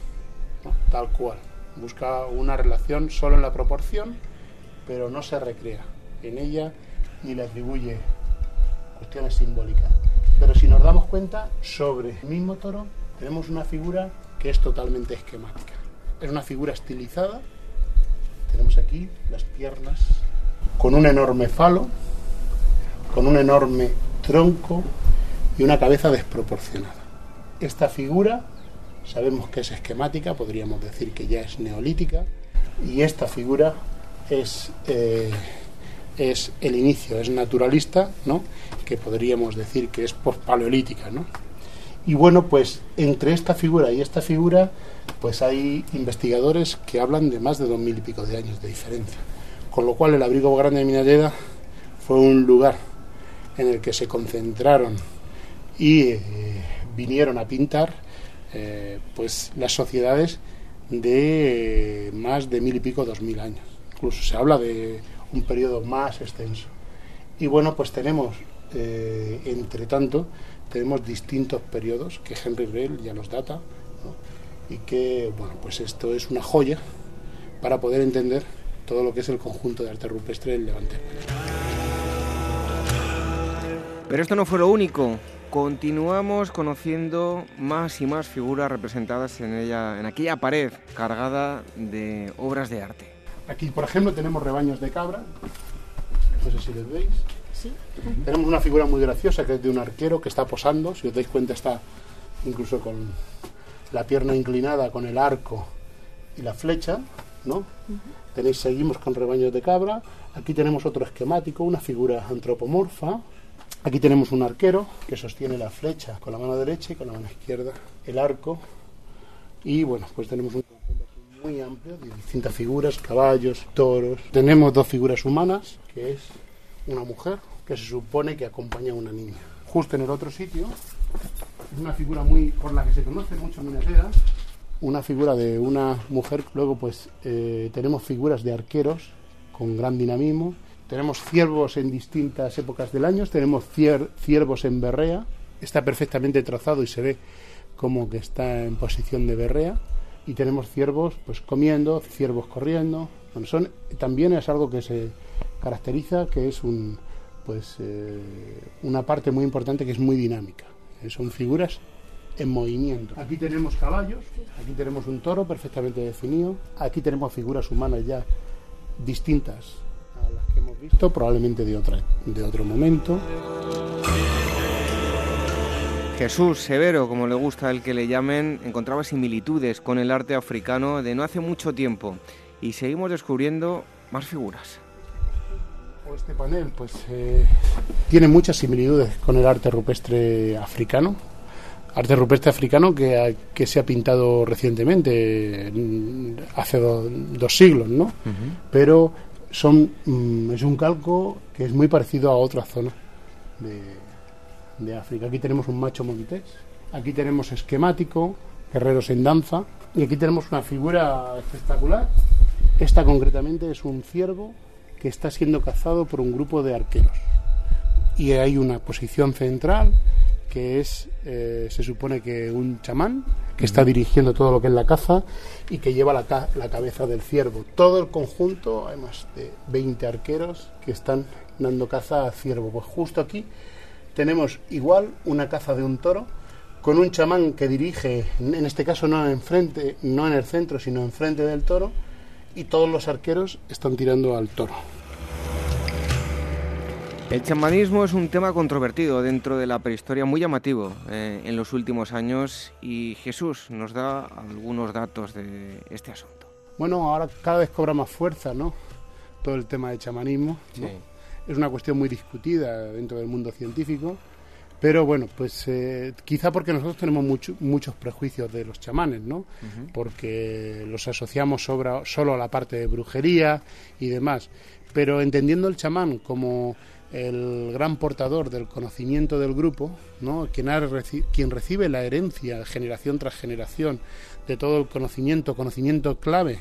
D: tal cual. Busca una relación solo en la proporción, pero no se recrea en ella ni le atribuye cuestiones simbólicas. Pero si nos damos cuenta, sobre el mismo toro tenemos una figura que es totalmente esquemática. Es una figura estilizada. Tenemos aquí las piernas con un enorme falo, con un enorme tronco y una cabeza desproporcionada. Esta figura sabemos que es esquemática, podríamos decir que ya es neolítica, y esta figura es, eh, es el inicio, es naturalista, ¿no? que podríamos decir que es pospaleolítica. ¿no? Y bueno, pues entre esta figura y esta figura, pues hay investigadores que hablan de más de dos mil y pico de años de diferencia. Con lo cual el abrigo grande de Minalleda fue un lugar en el que se concentraron y eh, vinieron a pintar eh, pues las sociedades de más de mil y pico, dos mil años. Incluso se habla de un periodo más extenso. Y bueno, pues tenemos, eh, entre tanto, tenemos distintos periodos que Henry Bell ya nos data, y que, bueno, pues esto es una joya para poder entender todo lo que es el conjunto de arte rupestre del Levante.
A: Pero esto no fue lo único. Continuamos conociendo más y más figuras representadas en ella, en aquella pared cargada de obras de arte.
D: Aquí, por ejemplo, tenemos rebaños de cabra. No sé si les veis. Tenemos una figura muy graciosa que es de un arquero que está posando. Si os dais cuenta, está incluso con la pierna inclinada, con el arco y la flecha, ¿no? Tenéis, seguimos con rebaños de cabra. Aquí tenemos otro esquemático, una figura antropomorfa. Aquí tenemos un arquero que sostiene la flecha con la mano derecha y con la mano izquierda el arco. Y bueno, pues tenemos un conjunto muy amplio de distintas figuras, caballos, toros. Tenemos dos figuras humanas, que es una mujer que se supone que acompaña a una niña. Justo en el otro sitio, es una figura muy por la que se conoce mucho en una figura de una mujer. Luego, pues eh, tenemos figuras de arqueros con gran dinamismo. Tenemos ciervos en distintas épocas del año. Tenemos ciervos en berrea. Está perfectamente trazado y se ve como que está en posición de berrea. Y tenemos ciervos pues comiendo, ciervos corriendo. Bueno, son, también es algo que se caracteriza, que es un, pues, eh, una parte muy importante que es muy dinámica. Son figuras en movimiento. Aquí tenemos caballos, aquí tenemos un toro perfectamente definido, aquí tenemos figuras humanas ya distintas a las que hemos visto, probablemente de, otra, de otro momento.
A: Jesús Severo, como le gusta el que le llamen, encontraba similitudes con el arte africano de no hace mucho tiempo y seguimos descubriendo más figuras.
D: Este panel pues eh, tiene muchas similitudes con el arte rupestre africano, arte rupestre africano que, que se ha pintado recientemente, mm, hace dos siglos, ¿no? Pero son, mm, es un calco que es muy parecido a otra zona de, de África. Aquí tenemos un macho montés, aquí tenemos esquemático, guerreros en danza, y aquí tenemos una figura espectacular. Esta concretamente es un ciervo que está siendo cazado por un grupo de arqueros. Y hay una posición central que es, eh, se supone que un chamán que está dirigiendo todo lo que es la caza y que lleva la, la cabeza del ciervo. Todo el conjunto, hay más de 20 arqueros que están dando caza a ciervo. Pues justo aquí tenemos igual una caza de un toro con un chamán que dirige, en este caso no enfrente, no en el centro, sino enfrente del toro, y todos los arqueros están tirando al toro.
A: El chamanismo es un tema controvertido dentro de la prehistoria, muy llamativo eh, en los últimos años y Jesús nos da algunos datos de este asunto.
D: Bueno, ahora cada vez cobra más fuerza, ¿no? Todo el tema del chamanismo. Es una cuestión muy discutida dentro del mundo científico, pero bueno, pues eh, quizá porque nosotros tenemos muchos prejuicios de los chamanes, ¿no? Porque los asociamos solo a la parte de brujería y demás. Pero entendiendo el chamán como el gran portador del conocimiento del grupo, ¿no? quien, quien recibe la herencia generación tras generación de todo el conocimiento, conocimiento clave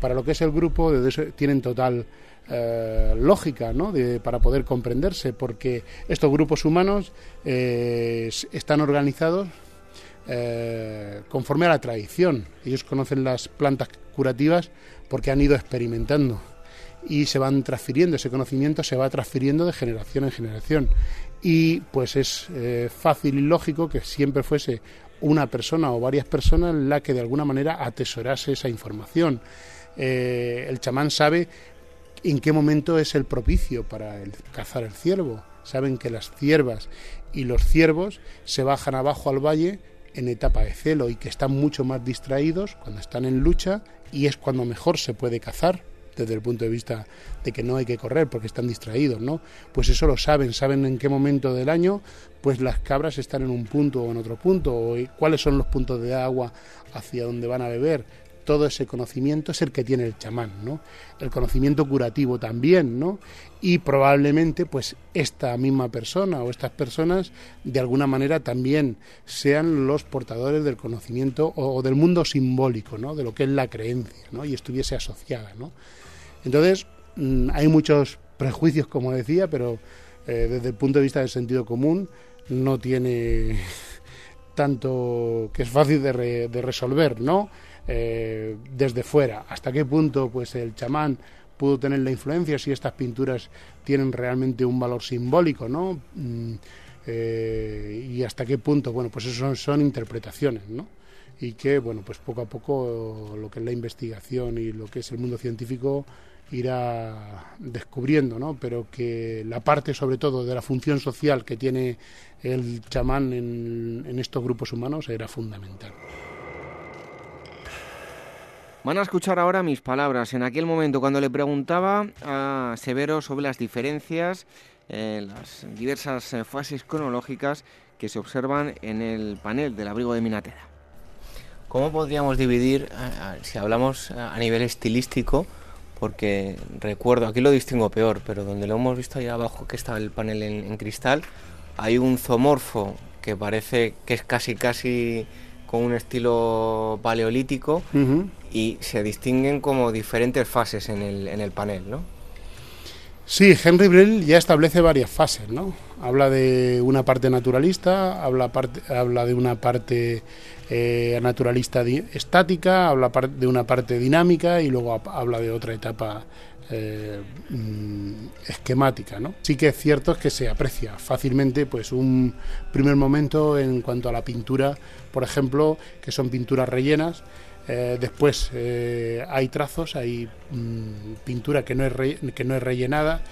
D: para lo que es el grupo, tienen total eh, lógica ¿no? para poder comprenderse, porque estos grupos humanos eh, están organizados eh, conforme a la tradición. Ellos conocen las plantas curativas porque han ido experimentando y se van transfiriendo, ese conocimiento se va transfiriendo de generación en generación. Y pues es eh, fácil y lógico que siempre fuese una persona o varias personas la que de alguna manera atesorase esa información. Eh, el chamán sabe en qué momento es el propicio para el, cazar el ciervo. Saben que las ciervas y los ciervos se bajan abajo al valle en etapa de celo y que están mucho más distraídos cuando están en lucha y es cuando mejor se puede cazar desde el punto de vista de que no hay que correr porque están distraídos, ¿no? Pues eso lo saben, saben en qué momento del año pues las cabras están en un punto o en otro punto, o cuáles son los puntos de agua hacia donde van a beber. Todo ese conocimiento es el que tiene el chamán, ¿no? El conocimiento curativo también, ¿no? Y probablemente, pues, esta misma persona o estas personas, de alguna manera, también sean los portadores del conocimiento o, del mundo simbólico, ¿no? De lo que es la creencia, ¿no? Y estuviese asociada, ¿no? Entonces, mm, hay muchos prejuicios, como decía, pero eh, desde el punto de vista del sentido común no tiene tanto que es fácil de, de resolver, ¿no? Eh, desde fuera. ¿Hasta qué punto pues el chamán pudo tener la influencia? Si estas pinturas tienen realmente un valor simbólico, ¿no? Mm, eh, y hasta qué punto, bueno, pues eso son, son interpretaciones, ¿no? Y que, bueno, pues poco a poco lo que es la investigación y lo que es el mundo científico irá descubriendo, ¿no? Pero que la parte, sobre todo, de la función social que tiene el chamán en, en estos grupos humanos era fundamental.
A: Van a escuchar ahora mis palabras. En aquel momento, cuando le preguntaba a Severo sobre las diferencias, en las diversas eh, fases cronológicas que se observan en el panel del abrigo de Minatera.
E: ¿Cómo podríamos dividir, si hablamos a nivel estilístico, porque recuerdo, aquí lo distingo peor, pero donde lo hemos visto ahí abajo que está el panel en, cristal, hay un zoomorfo que parece que es casi casi con un estilo paleolítico y se distinguen como diferentes fases en el, en el panel, ¿no?
D: Sí, Henry Brill ya establece varias fases, ¿no? Habla de una parte naturalista, habla, habla de una parte eh, naturalista estática, habla de una parte dinámica y luego habla de otra etapa eh, mm, esquemática, ¿no? Sí que es cierto que se aprecia fácilmente pues un primer momento en cuanto a la pintura, por ejemplo, que son pinturas rellenas, eh, después hay trazos, hay mm, pintura que no es, que no es rellenada,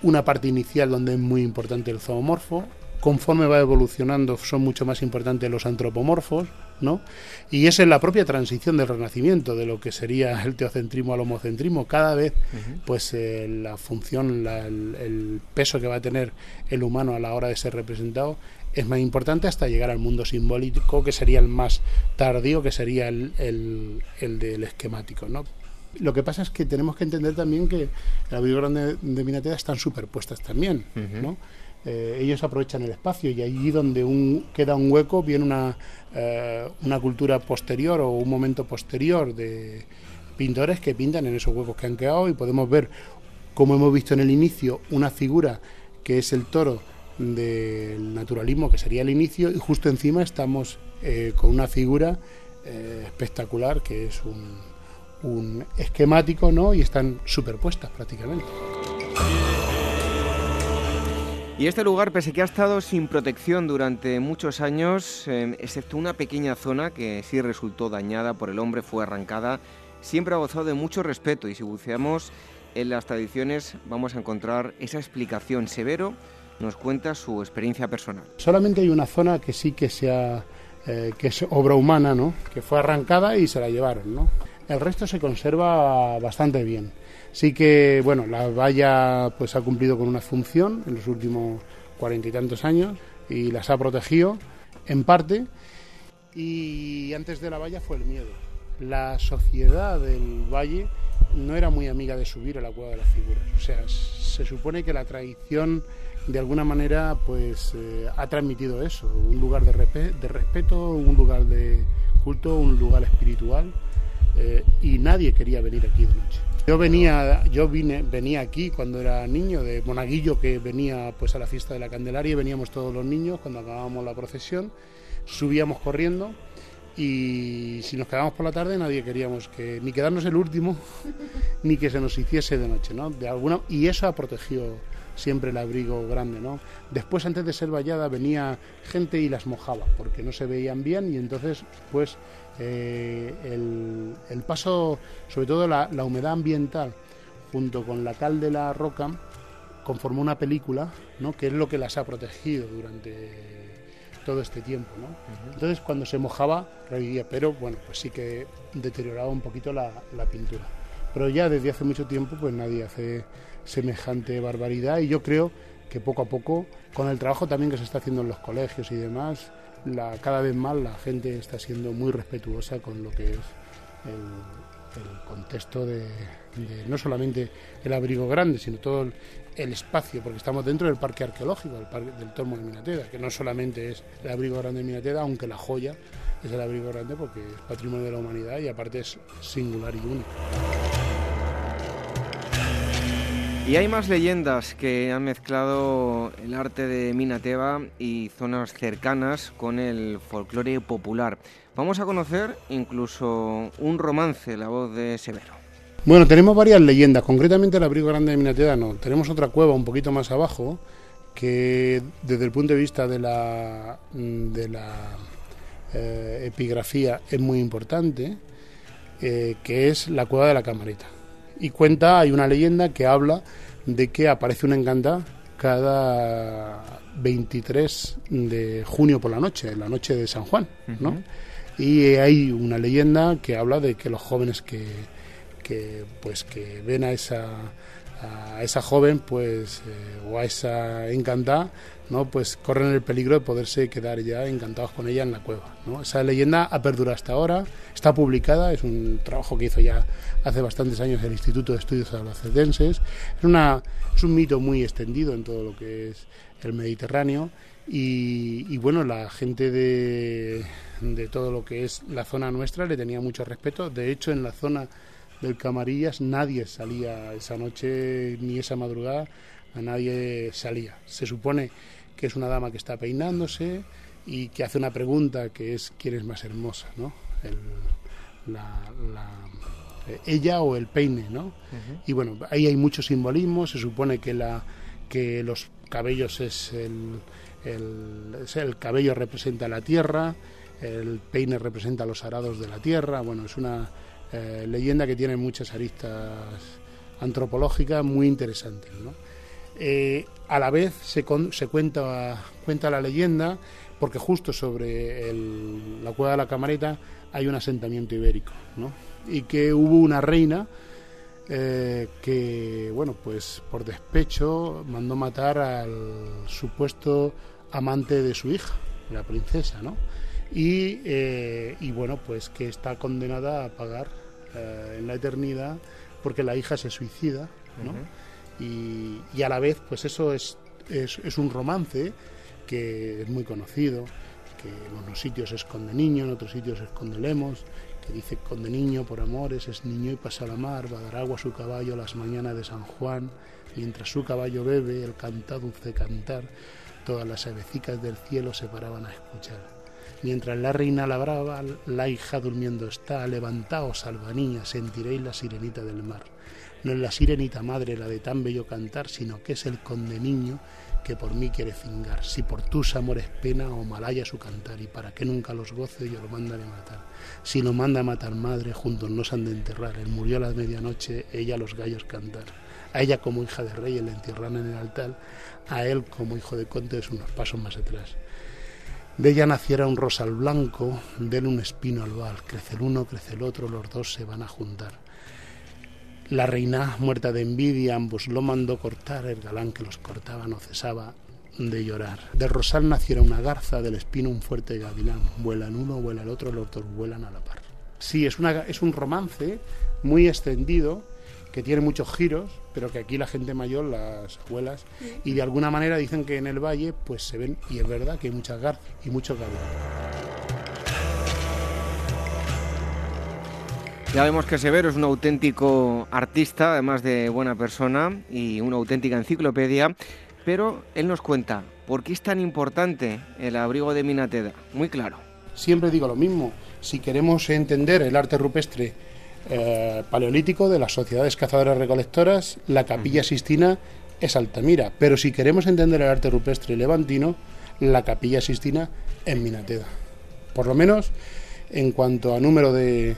D: una parte inicial donde es muy importante el zoomorfo, conforme va evolucionando son mucho más importantes los antropomorfos, ¿no? Y es la propia transición del renacimiento, de lo que sería el teocentrismo al homocentrismo. Cada vez, pues la función, el, el, peso que va a tener el humano a la hora de ser representado es más importante hasta llegar al mundo simbólico, que sería el más tardío, que sería el, el, del esquemático. ¿no? Lo que pasa es que tenemos que entender también que la grande de Minatea están superpuestas también. ¿no? Eh, ellos aprovechan el espacio y allí donde un, queda un hueco viene una, eh, una cultura posterior o un momento posterior de pintores que pintan en esos huecos que han quedado y podemos ver, como hemos visto en el inicio, una figura que es el toro del naturalismo, que sería el inicio, y justo encima estamos eh, con una figura espectacular que es un, un, esquemático, ¿no? Y están superpuestas prácticamente.
A: Y este lugar, pese que ha estado sin protección durante muchos años, eh, excepto una pequeña zona que sí resultó dañada por el hombre, fue arrancada, siempre ha gozado de mucho respeto y si buceamos en las tradiciones vamos a encontrar esa explicación severo nos cuenta su experiencia personal.
D: Solamente hay una zona que sí que sea eh, que es obra humana, ¿no? Que fue arrancada y se la llevaron, ¿no? El resto se conserva bastante bien. Sí que, bueno, la valla pues ha cumplido con una función en los últimos cuarenta y tantos años y las ha protegido en parte. Y antes de la valla fue el miedo. La sociedad del valle no era muy amiga de subir a la cueva de las figuras. O sea, se supone que la tradición de alguna manera pues eh, ha transmitido eso, un lugar de, respeto, un lugar de culto, un lugar espiritual eh, y nadie quería venir aquí de noche. Yo venía, yo vine, venía aquí cuando era niño de Monaguillo que venía pues a la fiesta de la Candelaria y veníamos todos los niños cuando acabábamos la procesión, subíamos corriendo y si nos quedábamos por la tarde nadie queríamos que ni quedarnos el último ni que se nos hiciese de noche, ¿no? De alguna y eso ha protegido siempre el abrigo grande, ¿no? Después, antes de ser vallada, venía gente y las mojaba, porque no se veían bien y entonces, pues, eh, el, paso, sobre todo la, humedad ambiental, junto con la cal de la roca, conformó una película, ¿no? Que es lo que las ha protegido durante todo este tiempo, ¿no? Entonces, cuando se mojaba, revivía, pero bueno, pues sí que deterioraba un poquito la, la pintura. Pero ya desde hace mucho tiempo, pues nadie hace semejante barbaridad y yo creo que poco a poco, con el trabajo también que se está haciendo en los colegios y demás, cada vez más la gente está siendo muy respetuosa con lo que es el, contexto de, no solamente el abrigo grande, sino todo el, espacio, porque estamos dentro del parque arqueológico, el parque del Tormo de Minateda, que no solamente es el abrigo grande de Minateda, aunque la joya es el abrigo grande porque es patrimonio de la humanidad y aparte es singular y único.
A: Y hay más leyendas que han mezclado el arte de Minateva y zonas cercanas con el folclore popular. Vamos a conocer incluso un romance, la voz de Severo.
D: Bueno, tenemos varias leyendas, concretamente el abrigo grande de Minateva no. Tenemos otra cueva un poquito más abajo que desde el punto de vista de la, de la eh, epigrafía es muy importante, eh, que es la cueva de la camarita y cuenta, hay una leyenda que habla de que aparece una encantada cada 23 de junio por la noche, en la noche de San Juan, ¿no? Y hay una leyenda que habla de que los jóvenes que, que pues que ven a esa a esa joven pues eh, o a esa encantada no pues corren el peligro de poderse quedar ya encantados con ella en la cueva ¿no? esa leyenda ha perdurado hasta ahora está publicada es un trabajo que hizo ya hace bastantes años el Instituto de Estudios Albacetenses es una es un mito muy extendido en todo lo que es el Mediterráneo y, y bueno la gente de, de todo lo que es la zona nuestra le tenía mucho respeto. De hecho en la zona del Camarillas nadie salía esa noche ni esa madrugada, a nadie salía. Se supone que es una dama que está peinándose y que hace una pregunta que es quién es más hermosa, ¿no? ella o el peine, ¿no? Y bueno, ahí hay mucho simbolismo, se supone que la que los cabellos es el, el, el cabello representa la tierra, el peine representa los arados de la tierra, bueno, es una eh, leyenda que tiene muchas aristas antropológicas muy interesantes. Eh, a la vez se, cuenta, la leyenda porque justo sobre la cueva de la camareta hay un asentamiento ibérico y que hubo una reina eh, que, bueno, pues por despecho mandó matar al supuesto amante de su hija, la princesa, ¿no? Eh, y, bueno, pues que está condenada a pagar eh, en la eternidad porque la hija se suicida, ¿no? y, a la vez, pues eso es, es, un romance que es muy conocido, que en unos sitios esconde niño, en otros sitios esconde lemos, que dice conde niño por amores, es niño y pasa la mar, va a dar agua a su caballo las mañanas de San Juan, mientras su caballo bebe, el canta dulce cantar, todas las avecicas del cielo se paraban a escuchar. Mientras la reina labraba, la hija durmiendo está, levantaos, niña, sentiréis la sirenita del mar. No es la sirenita madre la de tan bello cantar, sino que es el conde niño que por mí quiere fingar. Si por tus amores pena o malaya su cantar, y para que nunca los goce yo lo mandaré matar. Si lo manda a matar madre, juntos nos han de enterrar. Él murió a la medianoche, ella los gallos cantar. A ella como hija de rey, la entierran en el altar. A él como hijo de conde es unos pasos más atrás. De ella naciera un rosal blanco, de un espino albal, crece el uno, crece el otro, los dos se van a juntar. La reina, muerta de envidia, ambos lo mandó cortar, el galán que los cortaba no cesaba de llorar. Del rosal naciera una garza, del espino un fuerte gavilán, vuelan uno, vuela el otro, los dos vuelan a la par. Sí, es, una, es un romance muy extendido, que tiene muchos giros, pero que aquí la gente mayor, las abuelas, y de alguna manera dicen que en el valle pues se ven, y es verdad que hay muchas garzas y muchos gavilanes.
A: Ya vemos que Severo es un auténtico artista, además de buena persona y una auténtica enciclopedia, pero él nos cuenta por qué es tan importante el abrigo de Minateda. Muy claro.
D: Siempre digo lo mismo, si queremos entender el arte rupestre eh, paleolítico de las sociedades cazadoras recolectoras, la capilla Sistina es Altamira. Pero si queremos entender el arte rupestre levantino, la capilla Sistina es Minateda. Por lo menos en cuanto a número de,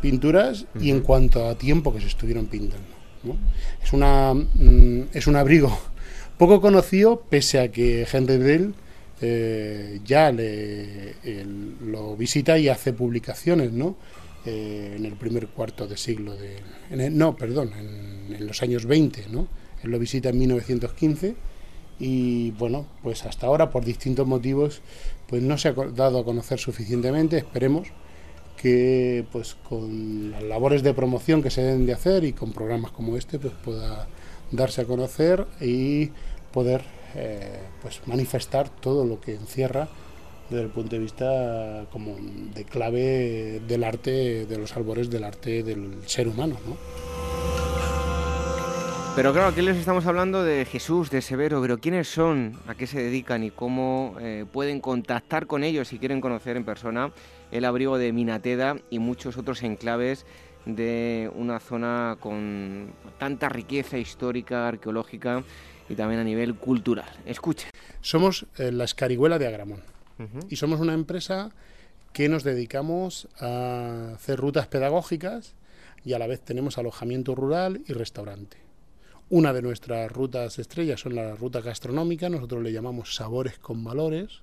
D: pinturas y en cuanto a tiempo que se estuvieron pintando. Es, una, mm, es un abrigo poco conocido, pese a que Henry Dell eh, ya le, lo visita y hace publicaciones, ¿no? Eh, en el primer cuarto de siglo de... no, perdón, en, los años 20, ¿no? Él lo visita en 1915 y bueno, pues hasta ahora por distintos motivos pues no se ha dado a conocer suficientemente, esperemos que pues con las labores de promoción que se deben de hacer y con programas como este pues pueda darse a conocer y poder eh, pues manifestar todo lo que encierra desde el punto de vista como de clave del arte, de los albores del arte del ser humano. ¿no?
A: Pero claro, aquí les estamos hablando de Jesús, de Severo, pero ¿quiénes son? ¿A qué se dedican? ¿Y cómo eh, pueden contactar con ellos si quieren conocer en persona el abrigo de Minateda y muchos otros enclaves de una zona con tanta riqueza histórica, arqueológica y también a nivel cultural? Escuchen.
D: Somos eh, la Escarihuela de Agramón y somos una empresa que nos dedicamos a hacer rutas pedagógicas y a la vez tenemos alojamiento rural y restaurante. Una de nuestras rutas estrellas son las rutas gastronómicas, nosotros le llamamos sabores con valores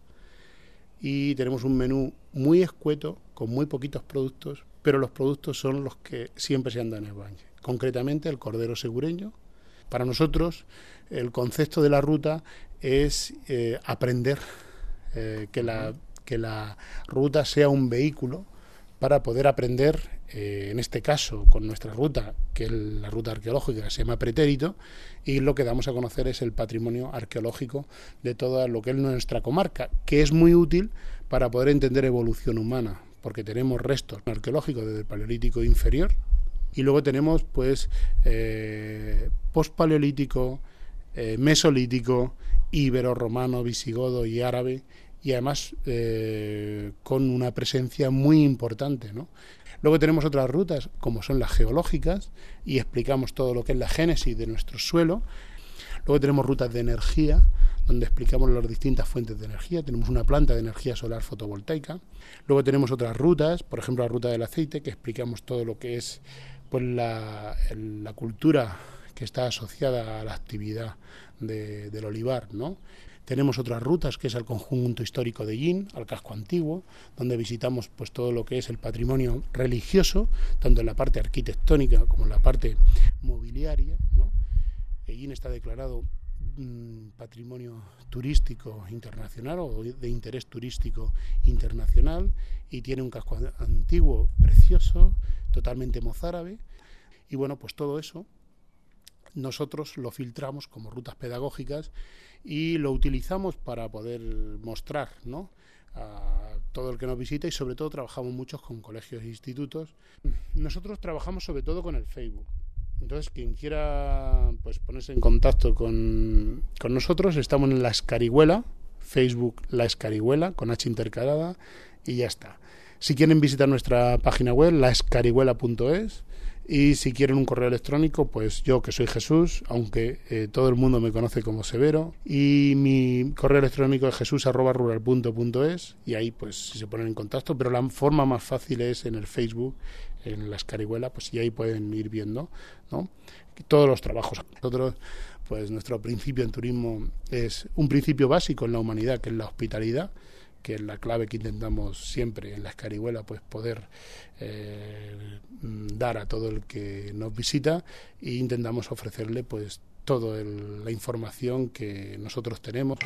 D: y tenemos un menú muy escueto, con muy poquitos productos, pero los productos son los que siempre se andan en el valle. Concretamente el cordero segureño. Para nosotros el concepto de la ruta es eh, aprender eh, que, la, que la ruta sea un vehículo para poder aprender, eh, en este caso con nuestra ruta, que la ruta arqueológica que se llama Pretérito, y lo que damos a conocer es el patrimonio arqueológico de toda lo que es nuestra comarca, que es muy útil para poder entender evolución humana, porque tenemos restos arqueológicos desde el Paleolítico inferior, y luego tenemos pues eh, pospaleolítico, eh, mesolítico, ibero, romano, visigodo y árabe, y además eh, con una presencia muy importante. ¿no? Luego tenemos otras rutas, como son las geológicas, y explicamos todo lo que es la génesis de nuestro suelo. Luego tenemos rutas de energía, donde explicamos las distintas fuentes de energía. Tenemos una planta de energía solar fotovoltaica. Luego tenemos otras rutas, por ejemplo la ruta del aceite, que explicamos todo lo que es pues, la, cultura que está asociada a la actividad de, del olivar, ¿no? Tenemos otras rutas, que es el conjunto histórico de Yin, al casco antiguo, donde visitamos pues todo lo que es el patrimonio religioso, tanto en la parte arquitectónica como en la parte mobiliaria. ¿no? Yin está declarado mm, patrimonio turístico internacional o de interés turístico internacional y tiene un casco antiguo precioso, totalmente mozárabe. Y bueno, pues todo eso nosotros lo filtramos como rutas pedagógicas y lo utilizamos para poder mostrar ¿no? a todo el que nos visita y sobre todo trabajamos mucho con colegios e institutos. Nosotros trabajamos sobre todo con el Facebook. Entonces, quien quiera pues, ponerse en contacto con, con nosotros, estamos en La Escarihuela, Facebook La Escarihuela, con H intercalada, y ya está. Si quieren visitar nuestra página web, laescarihuela.es, y si quieren un correo electrónico, pues yo que soy Jesús, aunque eh, todo el mundo me conoce como Severo, y mi correo electrónico es jesús.rural.es y ahí pues si se ponen en contacto, pero la forma más fácil es en el Facebook, en la escarihuela, pues y ahí pueden ir viendo, ¿no? Todos los trabajos. Nosotros, pues nuestro principio en turismo es un principio básico en la humanidad, que es la hospitalidad, que es la clave que intentamos siempre en la escarihuela, pues poder eh, dar a todo el que nos visita e intentamos ofrecerle pues toda la información que nosotros tenemos.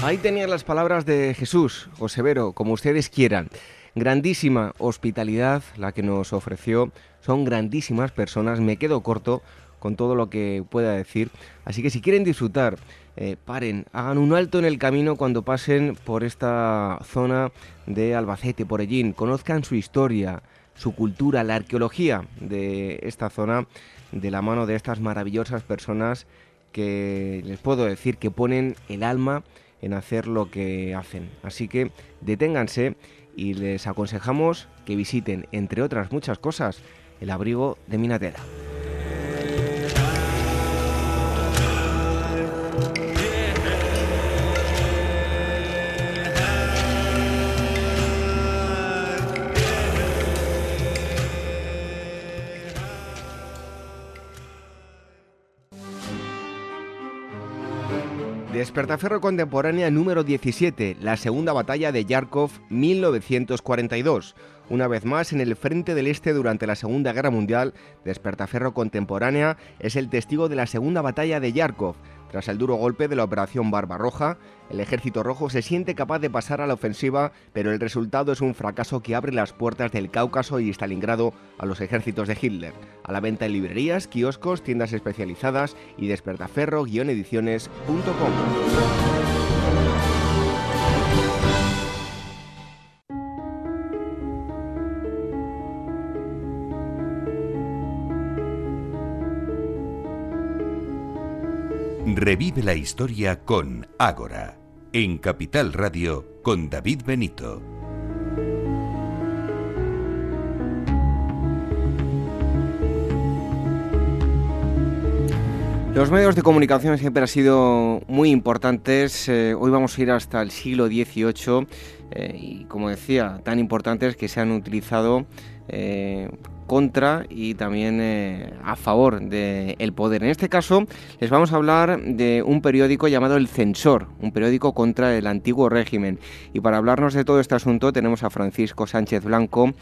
A: Ahí tenían las palabras de Jesús, o Severo, como ustedes quieran. Grandísima hospitalidad la que nos ofreció, son grandísimas personas, me quedo corto con todo lo que pueda decir, así que si quieren disfrutar, eh, paren, hagan un alto en el camino cuando pasen por esta zona de Albacete, por Ellín, conozcan su historia, su cultura, la arqueología de esta zona, de la mano de estas maravillosas personas que les puedo decir que ponen el alma en hacer lo que hacen. Así que deténganse y les aconsejamos que visiten, entre otras muchas cosas, el abrigo de Minatera. Despertaferro contemporánea número 17, la segunda batalla de Yarkov 1942. Una vez más, en el frente del este durante la Segunda Guerra Mundial, Despertaferro contemporánea es el testigo de la segunda batalla de Yarkov, tras el duro golpe de la Operación Barbarroja, el ejército rojo se siente capaz de pasar a la ofensiva, pero el resultado es un fracaso que abre las puertas del Cáucaso y Stalingrado a los ejércitos de Hitler. A la venta en librerías, kioscos, tiendas especializadas y despertaferro-ediciones.com.
B: Revive la historia con Ágora, en Capital Radio con David Benito.
A: Los medios de comunicación siempre han sido muy importantes. Eh, hoy vamos a ir hasta el siglo XVIII eh, y, como decía, tan importantes que se han utilizado eh, contra y también eh, a favor del poder. En este caso les vamos a hablar de un periódico llamado El Censor, un periódico contra el antiguo régimen. Y para hablarnos de todo este asunto tenemos a Francisco Sánchez Blanco,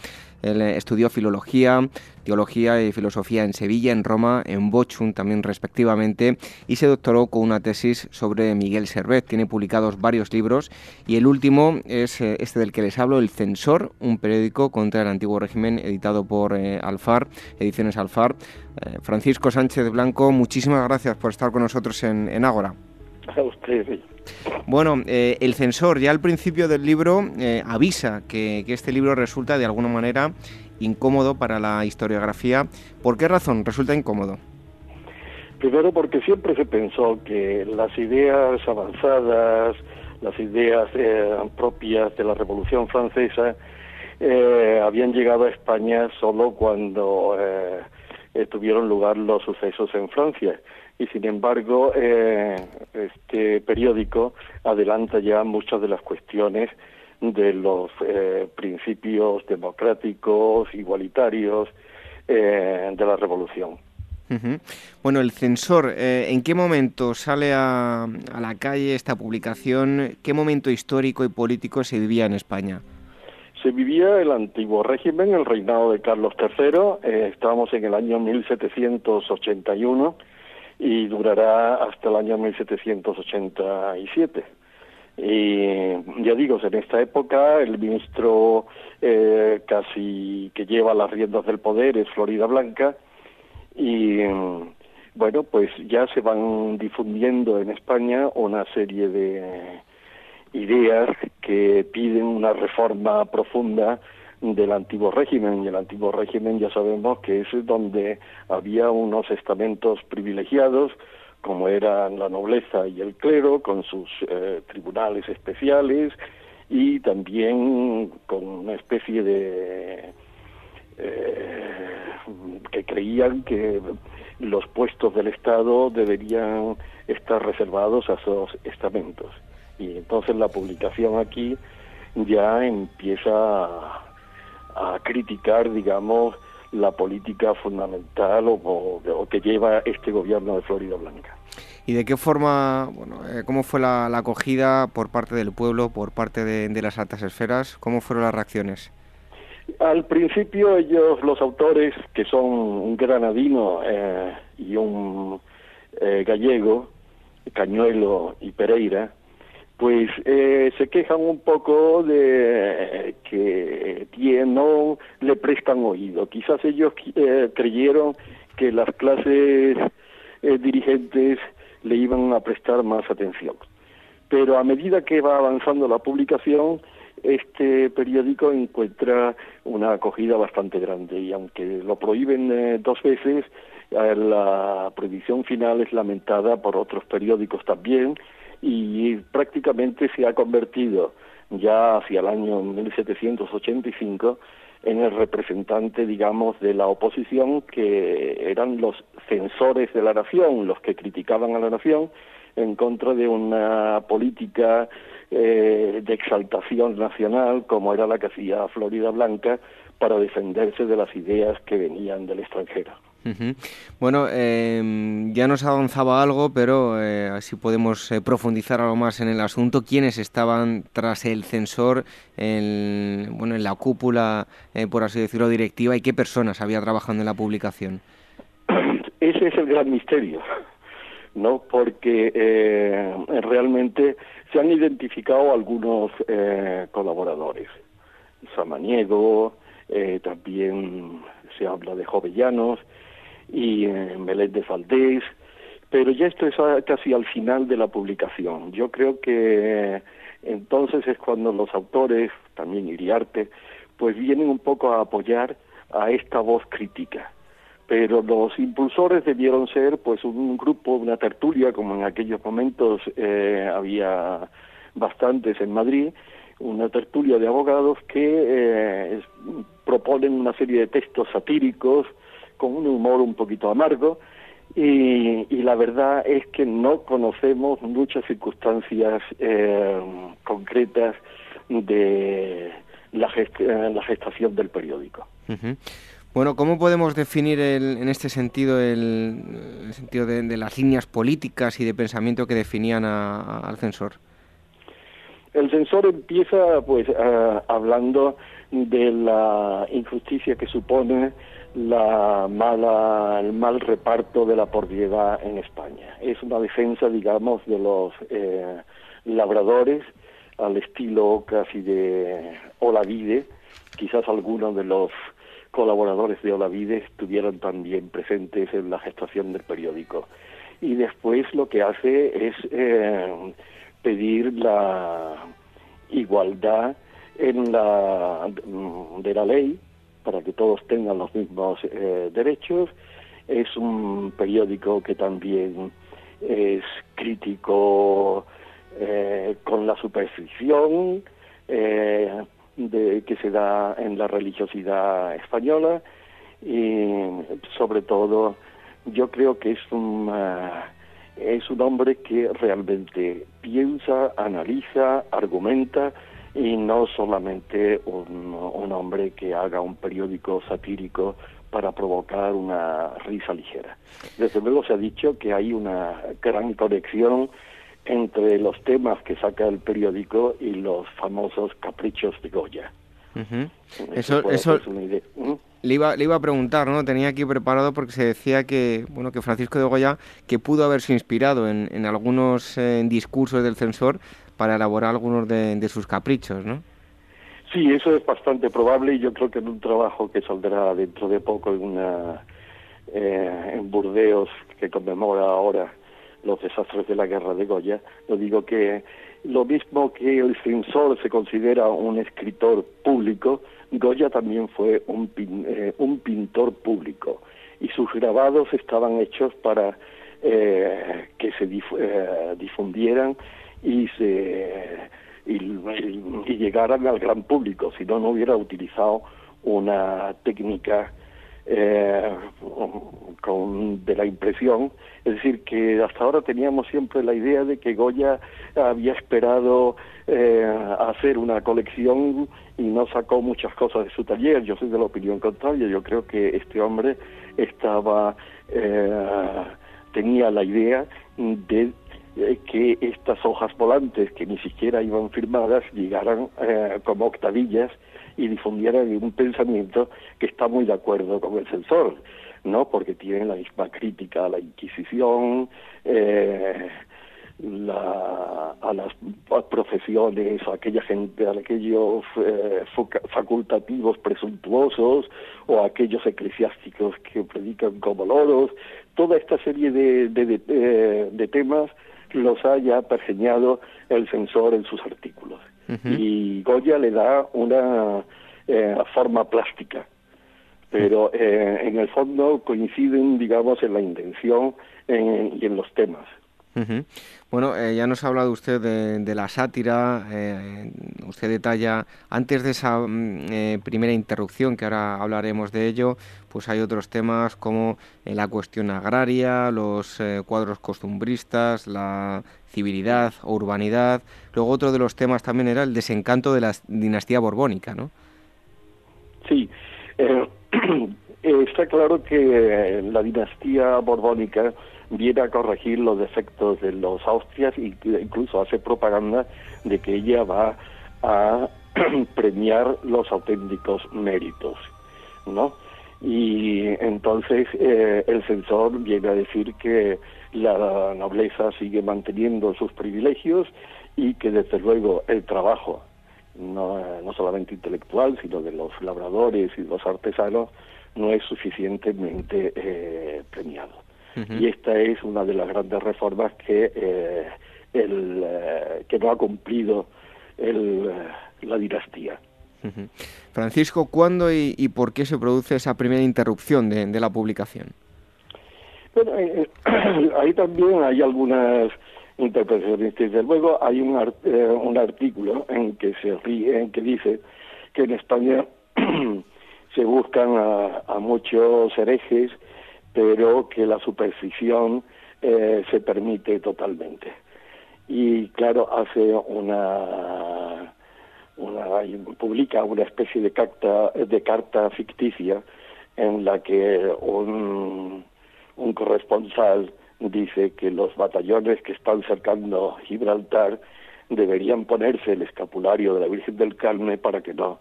A: él eh, estudió filología, teología y filosofía en Sevilla, en Roma, en Bochum también respectivamente, y se doctoró con una tesis sobre Miguel Servet. Tiene publicados varios libros y el último es eh, este del que les hablo, El Censor, un periódico contra el antiguo régimen editado por eh, Alfar, Ediciones Alfar. Francisco Sánchez Blanco, muchísimas gracias por estar con nosotros en, en Ágora.
F: A usted.
A: Bueno, eh, el censor ya al principio del libro eh, avisa que, este libro resulta de alguna manera incómodo para la historiografía. ¿Por qué razón resulta incómodo?
F: Primero porque siempre se pensó que las ideas avanzadas, las ideas eh, propias de la Revolución Francesa, habían llegado a España solo cuando tuvieron lugar los sucesos en Francia y sin embargo eh, este periódico adelanta ya muchas de las cuestiones de los eh, principios democráticos, igualitarios eh, de la revolución.
A: Bueno, el censor, ¿en qué momento sale a, a, la calle esta publicación? ¿Qué momento histórico y político se vivía en España?
F: Se vivía el antiguo régimen, el reinado de Carlos III, estábamos en el año 1781 y durará hasta el año 1787. Y ya digo, en esta época el ministro eh, casi que lleva las riendas del poder es Florida Blanca y bueno, pues ya se van difundiendo en España una serie de ideas que piden una reforma profunda del antiguo régimen. Y el antiguo régimen ya sabemos que es donde había unos estamentos privilegiados como eran la nobleza y el clero con sus eh, tribunales especiales y también con una especie de eh, que creían que los puestos del Estado deberían estar reservados a esos estamentos y entonces la publicación aquí ya empieza a a criticar, digamos, la política fundamental o, que lleva este gobierno de Florida Blanca.
A: ¿Y de qué forma, bueno, eh, cómo fue la, acogida por parte del pueblo, por parte de, las altas esferas? ¿Cómo fueron las reacciones?
F: Al principio ellos, los autores, que son un granadino eh, y un eh, gallego, Cañuelo y Pereira, pues eh, se quejan un poco de que no le prestan oído. Quizás ellos eh, creyeron que las clases eh, dirigentes le iban a prestar más atención. Pero a medida que va avanzando la publicación, este periódico encuentra una acogida bastante grande y aunque lo prohíben dos veces, la prohibición final es lamentada por otros periódicos también y prácticamente se ha convertido ya hacia el año 1785 en el representante, digamos, de la oposición, que eran los censores de la nación, los que criticaban a la nación en contra de una política eh, de exaltación nacional, como era la que hacía Florida Blanca, para defenderse de las ideas que venían del extranjero.
A: Bueno, em, ya nos avanzaba algo, pero eh, así podemos eh, profundizar algo más en el asunto. ¿Quiénes estaban tras el censor en, bueno, en la cúpula, eh, por así decirlo, directiva y qué personas había trabajando en la publicación?
F: Ese es el gran misterio, ¿no? Porque realmente se han identificado algunos colaboradores. Samaniego, también se habla de Jovellanos, y en de Faldés, pero ya esto es casi al final de la publicación. Yo creo que entonces es cuando los autores, también Iriarte, pues vienen un poco a apoyar a esta voz crítica, pero los impulsores debieron ser pues un grupo, una tertulia, como en aquellos momentos eh, había bastantes en Madrid, una tertulia de abogados que eh, proponen una serie de textos satíricos con un humor un poquito amargo y, la verdad es que no conocemos muchas circunstancias eh, concretas de la, la, gestación del periódico.
A: Bueno, ¿cómo podemos definir en este sentido el, sentido de, las líneas políticas y de pensamiento que definían al censor?
F: El censor empieza pues hablando de la injusticia que supone la mala, el mal reparto de la propiedad en España. Es una defensa, digamos, de los eh, labradores al estilo casi de Olavide, quizás algunos de los colaboradores de Olavide estuvieron también presentes en la gestación del periódico. Y después lo que hace es eh, pedir la igualdad en la, de la ley para que todos tengan los mismos eh, derechos. Es un periódico que también es crítico eh, con la superstición, de, que se da en la religiosidad española y sobre todo yo creo que es un es un hombre que realmente piensa, analiza, argumenta y no solamente un, un hombre que haga un periódico satírico para provocar una risa ligera. Desde luego se ha dicho que hay una gran conexión entre los temas que saca el periódico y los famosos caprichos de Goya.
A: Eso, eso le, iba, le iba a preguntar, ¿no? Tenía aquí preparado porque se decía que, bueno, que Francisco de Goya que pudo haberse inspirado en, en algunos eh, discursos del censor para elaborar algunos de, sus caprichos, ¿no?
F: Sí, eso es bastante probable y yo creo que en un trabajo que saldrá dentro de poco en una eh, Burdeos que conmemora ahora los desastres de la guerra de Goya, lo digo que lo mismo que el censor se considera un escritor público, Goya también fue un, eh, un pintor público y sus grabados estaban hechos para eh, que se eh, difundieran y se y, llegaran al gran público, si no no hubiera utilizado una técnica eh, con, de la impresión, es decir, que hasta ahora teníamos siempre la idea de que Goya había esperado eh, hacer una colección y no sacó muchas cosas de su taller. Yo soy de la opinión contraria, yo creo que este hombre estaba, eh, tenía la idea de eh, que estas hojas volantes que ni siquiera iban firmadas llegaran eh, como octavillas y difundieran un pensamiento que está muy de acuerdo con el censor, ¿no? Porque tienen la misma crítica a la Inquisición, eh, a las profesiones, a aquella gente, a aquellos eh, facultativos presuntuosos o a aquellos eclesiásticos que predican como loros, toda esta serie de, de, de temas los haya pergeñado el censor en sus artículos. Y Goya le da una eh, forma plástica, pero eh, en el fondo coinciden, digamos, en la intención y en los temas.
A: Bueno, eh, ya nos ha hablado usted de, la sátira, usted detalla, antes de esa mm, primera interrupción, que ahora hablaremos de ello, pues hay otros temas como la cuestión agraria, los cuadros costumbristas, la civilidad o urbanidad. Luego otro de los temas también era el desencanto de la dinastía borbónica, ¿no?
F: Sí, eh, está claro que la dinastía borbónica viene a corregir los defectos de los Austrias e incluso hace propaganda de que ella va a premiar los auténticos méritos, ¿no? Y entonces eh, el censor viene a decir que la nobleza sigue manteniendo sus privilegios y que desde luego el trabajo, no, no solamente intelectual, sino de los labradores y los artesanos, no es suficientemente eh, premiado. Y esta es una de las grandes reformas que, eh, el, eh, que no ha cumplido el, la dinastía.
A: Francisco, ¿cuándo y, por qué se produce esa primera interrupción de, la publicación?
F: Bueno, eh, ahí también hay algunas interpretaciones. Desde luego hay un, un artículo en que se ríe, en que dice que en España se buscan a, muchos herejes, pero que la superstición eh, se permite totalmente. Y claro, hace una, una publica una especie de carta, de carta ficticia en la que un, un corresponsal dice que los batallones que están cercando Gibraltar deberían ponerse el escapulario de la Virgen del Carmen para que no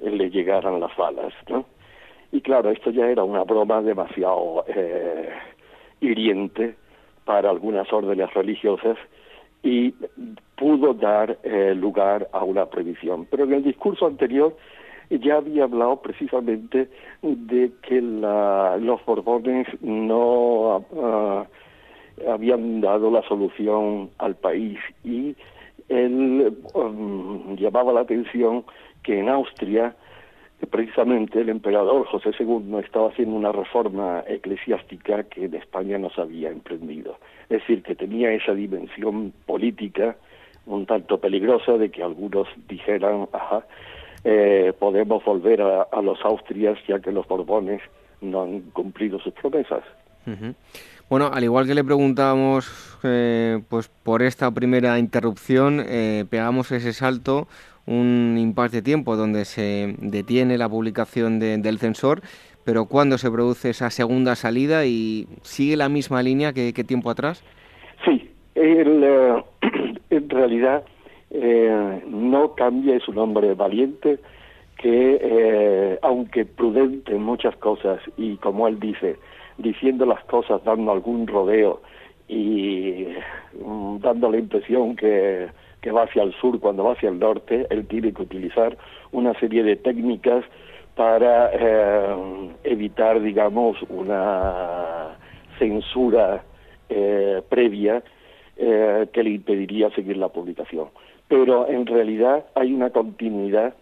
F: le llegaran las balas, ¿no? Y claro, esto ya era una broma demasiado eh, hiriente para algunas órdenes religiosas y pudo dar eh, lugar a una prohibición. Pero en el discurso anterior ya había hablado precisamente de que la, los Borbones no ah, habían dado la solución al país y él um, llamaba la atención que en Austria precisamente el emperador José II estaba haciendo una reforma eclesiástica que en España no se había emprendido. Es decir, que tenía esa dimensión política un tanto peligrosa de que algunos dijeran, ajá, eh, podemos volver a, los Austrias ya que los Borbones no han cumplido sus promesas.
A: Bueno, al igual que le preguntábamos eh, pues por esta primera interrupción, eh, pegamos ese salto un impasse de tiempo donde se detiene la publicación del censor, pero ¿cuándo se produce esa segunda salida y sigue la misma línea que, tiempo atrás?
F: Sí, eh, en realidad eh, no cambia su nombre valiente, que eh, aunque prudente en muchas cosas y como él dice, diciendo las cosas dando algún rodeo y mm, dando la impresión que que va hacia el sur cuando va hacia el norte, él tiene que utilizar una serie de técnicas para eh, evitar, digamos, una censura eh, previa eh, que le impediría seguir la publicación. Pero en realidad hay una continuidad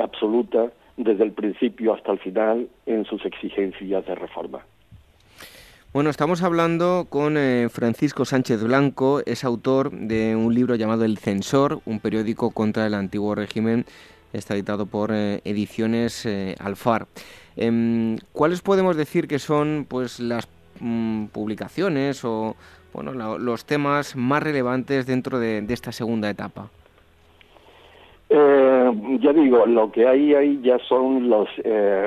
F: absoluta desde el principio hasta el final en sus exigencias de reforma.
A: Bueno, estamos hablando con eh, Francisco Sánchez Blanco, es autor de un libro llamado El Censor, un periódico contra el antiguo régimen, está editado por eh, Ediciones eh, Alfar. Em, ¿Cuáles podemos decir que son pues las mm, publicaciones o bueno, los temas más relevantes dentro de, esta segunda etapa?
F: ya digo, lo que hay ahí ya son los,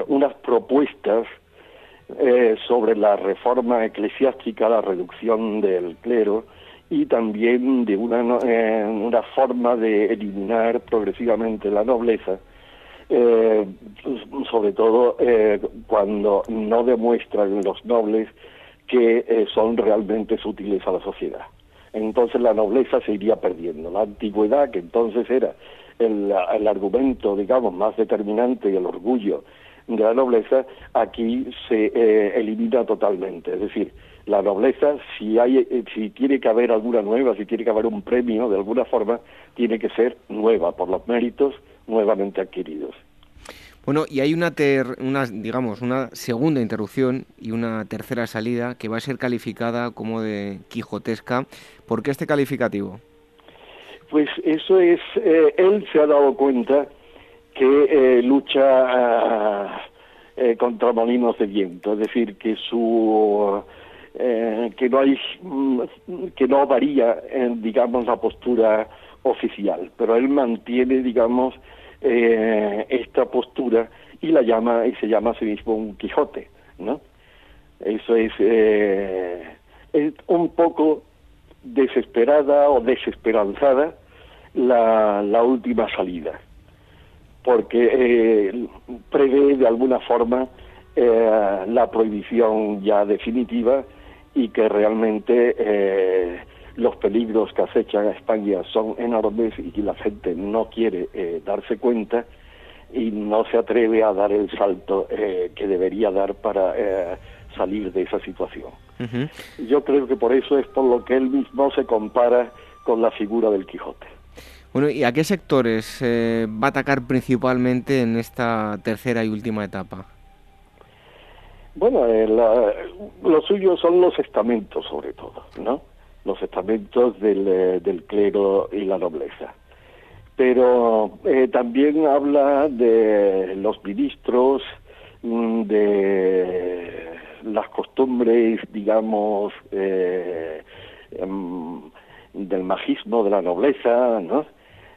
F: unas propuestas eh, sobre la reforma eclesiástica, la reducción del clero y también de una, eh, una forma de eliminar progresivamente la nobleza, eh, sobre todo cuando no demuestran los nobles que son realmente útiles a la sociedad. Entonces la nobleza se iría perdiendo. La antigüedad, que entonces era el, el argumento, digamos, más determinante y el orgullo de la nobleza aquí se eh, elimina totalmente. Es decir, la nobleza, si, hay, eh, si tiene que haber alguna nueva, si tiene que haber un premio de alguna forma, tiene que ser nueva, por los méritos nuevamente adquiridos.
A: Bueno, y hay una, una, digamos, una segunda interrupción y una tercera salida que va a ser calificada como de quijotesca. ¿Por qué este calificativo?
F: Pues eso es, eh, él se ha dado cuenta que eh, lucha eh, contra molinos de viento, es decir, que su eh, que no hay mm, que no varía en, digamos la postura oficial, pero él mantiene digamos esta postura y la llama y se llama a sí mismo un Quijote, ¿no? Eso es, es un poco desesperada o desesperanzada la, la última salida porque eh, prevé de alguna forma eh, la prohibición ya definitiva y que realmente eh, los peligros que acechan a España son enormes y que la gente no quiere eh, darse cuenta y no se atreve a dar el salto que debería dar para salir de esa situación. Yo creo que por eso es por lo que él mismo se compara con la figura del Quijote.
A: Bueno, ¿y a qué sectores eh, va a atacar principalmente en esta tercera y última etapa?
F: Bueno, eh, lo suyo son los estamentos, sobre todo, ¿no? Los estamentos del, eh, del clero y la nobleza. Pero también habla de los ministros, mm, de las costumbres, digamos, em, del magismo de la nobleza, ¿no?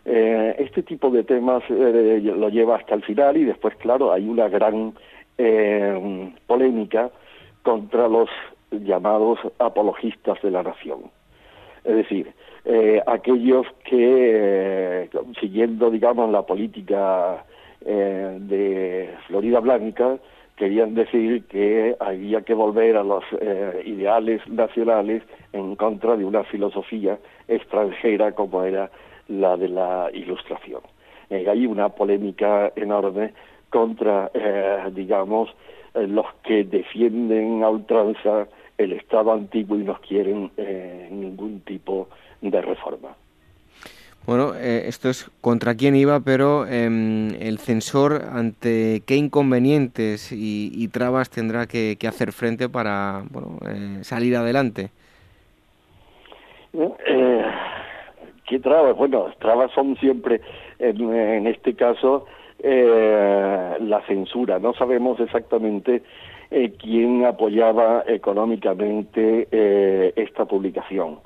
F: Eh, este tipo de temas eh, lo lleva hasta el final y después, claro, hay una gran eh, polémica contra los llamados apologistas de la nación. Es decir, aquellos que, siguiendo, digamos, la política de Florida Blanca, querían decir que había que volver a los ideales nacionales en contra de una filosofía extranjera como era la de la ilustración. Eh, hay una polémica enorme contra, eh, digamos, eh, los que defienden a ultranza el Estado antiguo y no quieren ningún tipo de reforma.
A: Bueno, esto es contra quién iba, pero em, el censor ante qué inconvenientes y, trabas tendrá que, hacer frente para bueno, salir adelante.
F: ¿Qué trabas? Bueno, trabas son siempre, en, este caso, eh, la censura. No sabemos exactamente eh, quién apoyaba económicamente eh, esta publicación.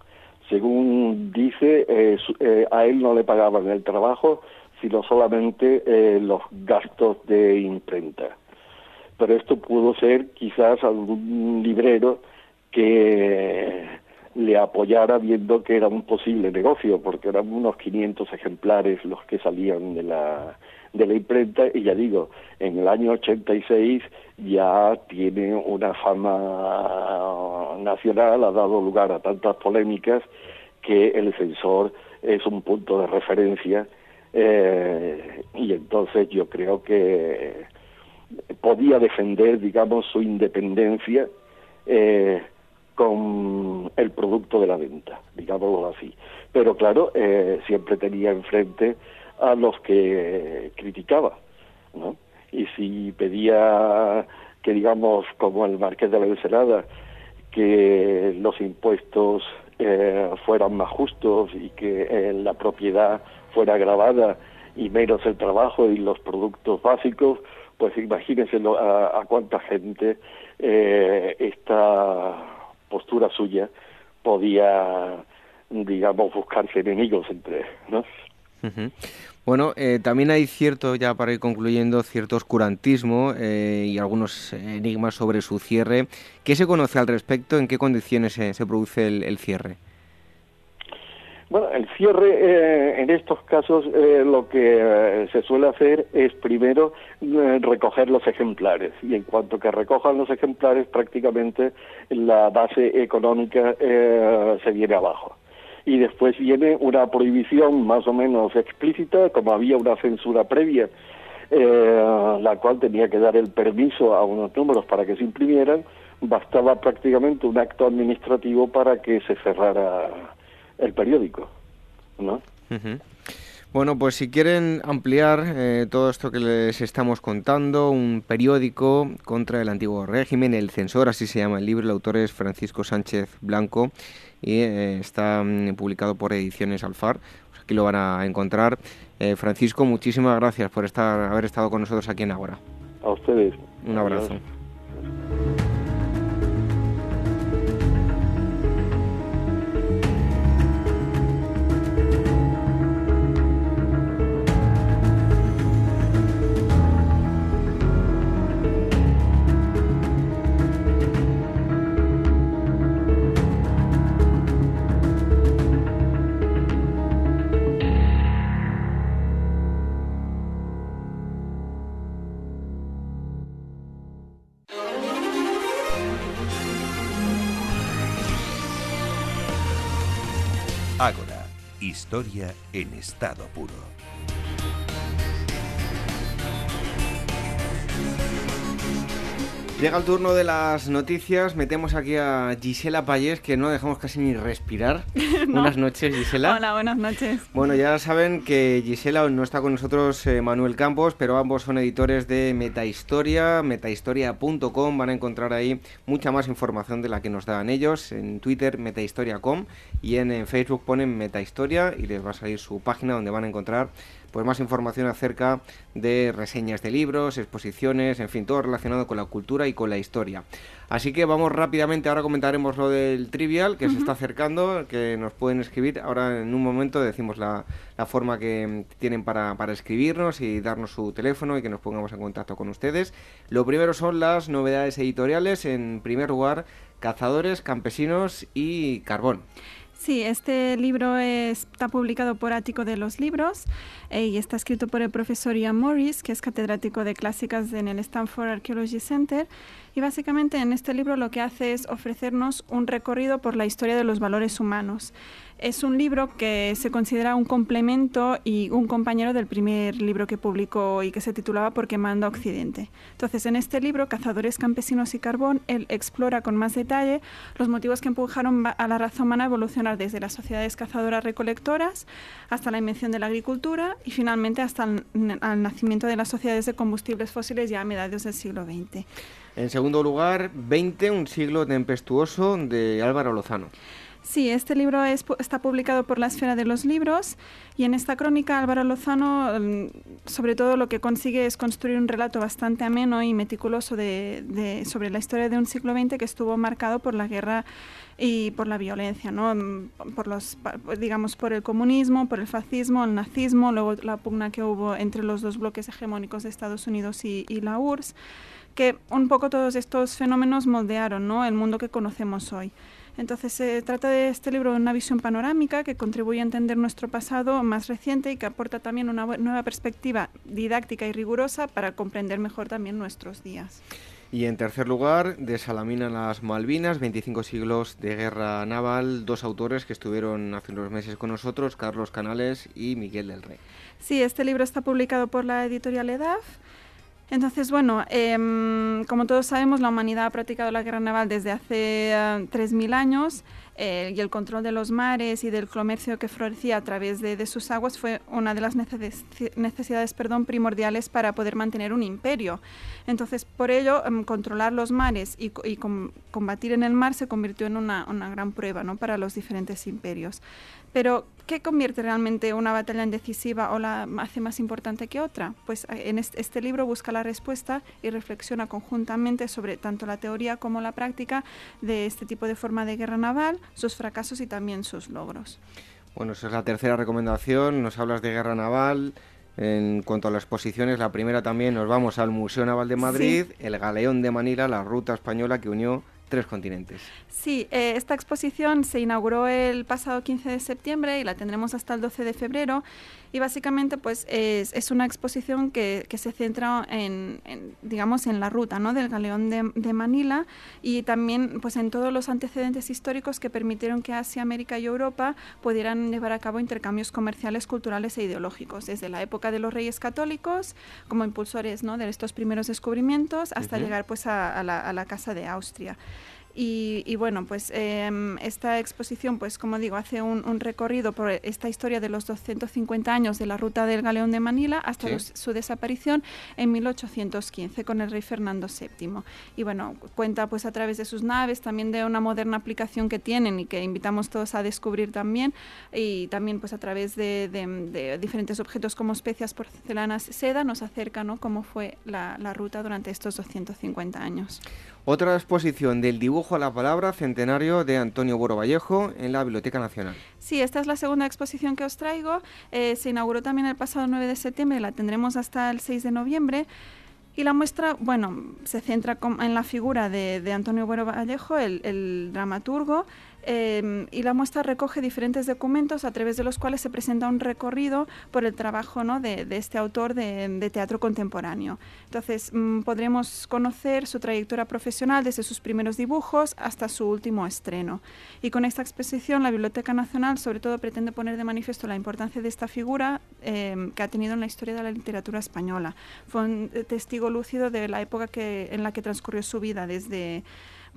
F: Según dice, a él no le pagaban el trabajo, sino solamente los gastos de imprenta. Pero esto pudo ser quizás algún librero que le apoyara viendo que era un posible negocio, porque eran unos 500 ejemplares los que salían de la, de la imprenta y ya digo, en el año 86 ya tiene una fama nacional, ha dado lugar a tantas polémicas que el censor es un punto de referencia eh, y entonces yo creo que podía defender, digamos, su independencia eh, con el producto de la venta, digámoslo así. Pero claro, eh, siempre tenía enfrente a los que criticaba, ¿no? Y si pedía que, digamos, como el Marqués de la Ensenada, que los impuestos eh, fueran más justos y que eh, la propiedad fuera grabada y menos el trabajo y los productos básicos, pues imagínense a, a cuánta gente eh, está postura suya podía, digamos, buscarse enemigos entre, ¿no?
A: Bueno, eh, también hay cierto, ya para ir concluyendo, cierto oscurantismo eh, y algunos enigmas sobre su cierre. ¿Qué se conoce al respecto? ¿En qué condiciones se, produce el cierre?
F: Bueno, el cierre eh, en estos casos eh, lo que eh, se suele hacer es primero recoger los ejemplares y en cuanto que recojan los ejemplares prácticamente la base económica se viene abajo. Y después viene una prohibición más o menos explícita, como había una censura previa, la cual tenía que dar el permiso a unos números para que se imprimieran, bastaba prácticamente un acto administrativo para que se cerrara el periódico, ¿no?
A: Bueno, pues si quieren ampliar eh, todo esto que les estamos contando, un periódico contra el antiguo régimen, El Censor, así se llama el libro, el autor es Francisco Sánchez Blanco y eh, está mm, publicado por Ediciones Alfar, pues aquí lo van a encontrar. Eh, Francisco, muchísimas gracias por estar, haber estado con nosotros aquí en Agora.
F: A ustedes.
A: Un abrazo.
B: Historia en estado puro.
A: Llega el turno de las noticias. Metemos aquí a Gisela Payés, que no dejamos casi ni respirar. Buenas noches, Gisela.
G: Hola, buenas noches.
A: Bueno, ya saben que Gisela no está con nosotros eh, Manuel Campos, pero ambos son editores de Metahistoria, metahistoria.com. Van a encontrar ahí mucha más información de la que nos dan ellos. En Twitter, metahistoria.com y en, en Facebook ponen Metahistoria y les va a salir su página donde van a encontrar pues más información acerca de reseñas de libros, exposiciones, en fin, todo relacionado con la cultura y con la historia. Así que vamos rápidamente, ahora comentaremos lo del trivial que se está acercando, que nos pueden escribir. Ahora en un momento decimos la, la forma que tienen para, para, escribirnos y darnos su teléfono y que nos pongamos en contacto con ustedes. Lo primero son las novedades editoriales. En primer lugar, Cazadores, Campesinos y Carbón.
G: Sí, este libro está publicado por Ático de los Libros eh, y está escrito por el profesor Ian Morris, que es catedrático de clásicas en el Stanford Archaeology Center. Y básicamente en este libro lo que hace es ofrecernos un recorrido por la historia de los valores humanos. Es un libro que se considera un complemento y un compañero del primer libro que publicó y que se titulaba Por qué manda Occidente. Entonces, en este libro, Cazadores, Campesinos y Carbón, él explora con más detalle los motivos que empujaron a la raza humana a evolucionar desde las sociedades cazadoras-recolectoras hasta la invención de la agricultura y finalmente hasta el, el nacimiento de las sociedades de combustibles fósiles ya a mediados del siglo XX.
A: En segundo lugar, 20, un siglo tempestuoso de Álvaro Lozano.
G: Sí, este libro es, está publicado por la Esfera de los Libros y en esta crónica Álvaro Lozano sobre todo lo que consigue es construir un relato bastante ameno y meticuloso de, sobre la historia de un siglo XX que estuvo marcado por la guerra y por la violencia, ¿no? por los, digamos, por el comunismo, por el fascismo, el nazismo, luego la pugna que hubo entre los dos bloques hegemónicos de Estados Unidos y, y la URSS, que un poco todos estos fenómenos moldearon ¿no? el mundo que conocemos hoy. Entonces se trata de este libro de una visión panorámica que contribuye a entender nuestro pasado más reciente y que aporta también una nueva perspectiva didáctica y rigurosa para comprender mejor también nuestros días.
A: Y en tercer lugar, de Salamina las Malvinas, 25 siglos de guerra naval, dos autores que estuvieron hace unos meses con nosotros, Carlos Canales y Miguel del Rey.
G: Sí, este libro está publicado por la editorial EDAF. Entonces, bueno, eh, como todos sabemos, la humanidad ha practicado la guerra naval desde hace uh, 3.000 años eh, y el control de los mares y del comercio que florecía a través de, sus aguas fue una de las necesidades perdón, primordiales para poder mantener un imperio. Entonces, por ello, um, controlar los mares y, y com combatir en el mar se convirtió en una, una gran prueba ¿no? para los diferentes imperios. Pero, ¿qué convierte realmente una batalla en decisiva o la hace más importante que otra? Pues en este, libro busca la respuesta y reflexiona conjuntamente sobre tanto la teoría como la práctica de este tipo de forma de guerra naval, sus fracasos y también sus logros.
A: Bueno, esa es la tercera recomendación. Nos hablas de guerra naval. En cuanto a las exposiciones, la primera también nos vamos al Museo Naval de Madrid, sí. el Galeón de Manila, la ruta española que unió tres continentes.
G: Sí, eh, esta exposición se inauguró el pasado 15 de septiembre y la tendremos hasta el 12 de febrero. Y básicamente, pues es, es una exposición que, que se centra en, en, digamos, en la ruta ¿no? del galeón de, de, Manila y también, pues, en todos los antecedentes históricos que permitieron que Asia, América y Europa pudieran llevar a cabo intercambios comerciales, culturales e ideológicos, desde la época de los Reyes Católicos como impulsores ¿no? de estos primeros descubrimientos hasta uh -huh. llegar, pues, a, a, la, a la Casa de Austria. Y, y, bueno, pues eh, esta exposición, pues como digo, hace un, un, recorrido por esta historia de los 250 años de la ruta del Galeón de Manila hasta sí. los, su desaparición en 1815 con el rey Fernando VII. Y bueno, cuenta pues a través de sus naves, también de una moderna aplicación que tienen y que invitamos todos a descubrir también, y también pues a través de, de, de diferentes objetos como especias, porcelanas, seda, nos acerca ¿no? cómo fue la, la ruta durante estos 250 años.
A: Otra exposición del dibujo a la palabra centenario de Antonio Boro Vallejo en la Biblioteca Nacional.
G: Sí, esta es la segunda exposición que os traigo. Eh, se inauguró también el pasado 9 de septiembre, la tendremos hasta el 6 de noviembre. Y la muestra, bueno, se centra en la figura de, Antonio Boro Vallejo, el dramaturgo, em, y la muestra recoge diferentes documentos a través de los cuales se presenta un recorrido por el trabajo ¿no? de, este autor de, teatro contemporáneo. Entonces, mm, podremos conocer su trayectoria profesional desde sus primeros dibujos hasta su último estreno. Y con esta exposición, la Biblioteca Nacional sobre todo pretende poner de manifiesto la importancia de esta figura em, que ha tenido en la historia de la literatura española. Fue un testigo lúcido de la época que, en la que transcurrió su vida, desde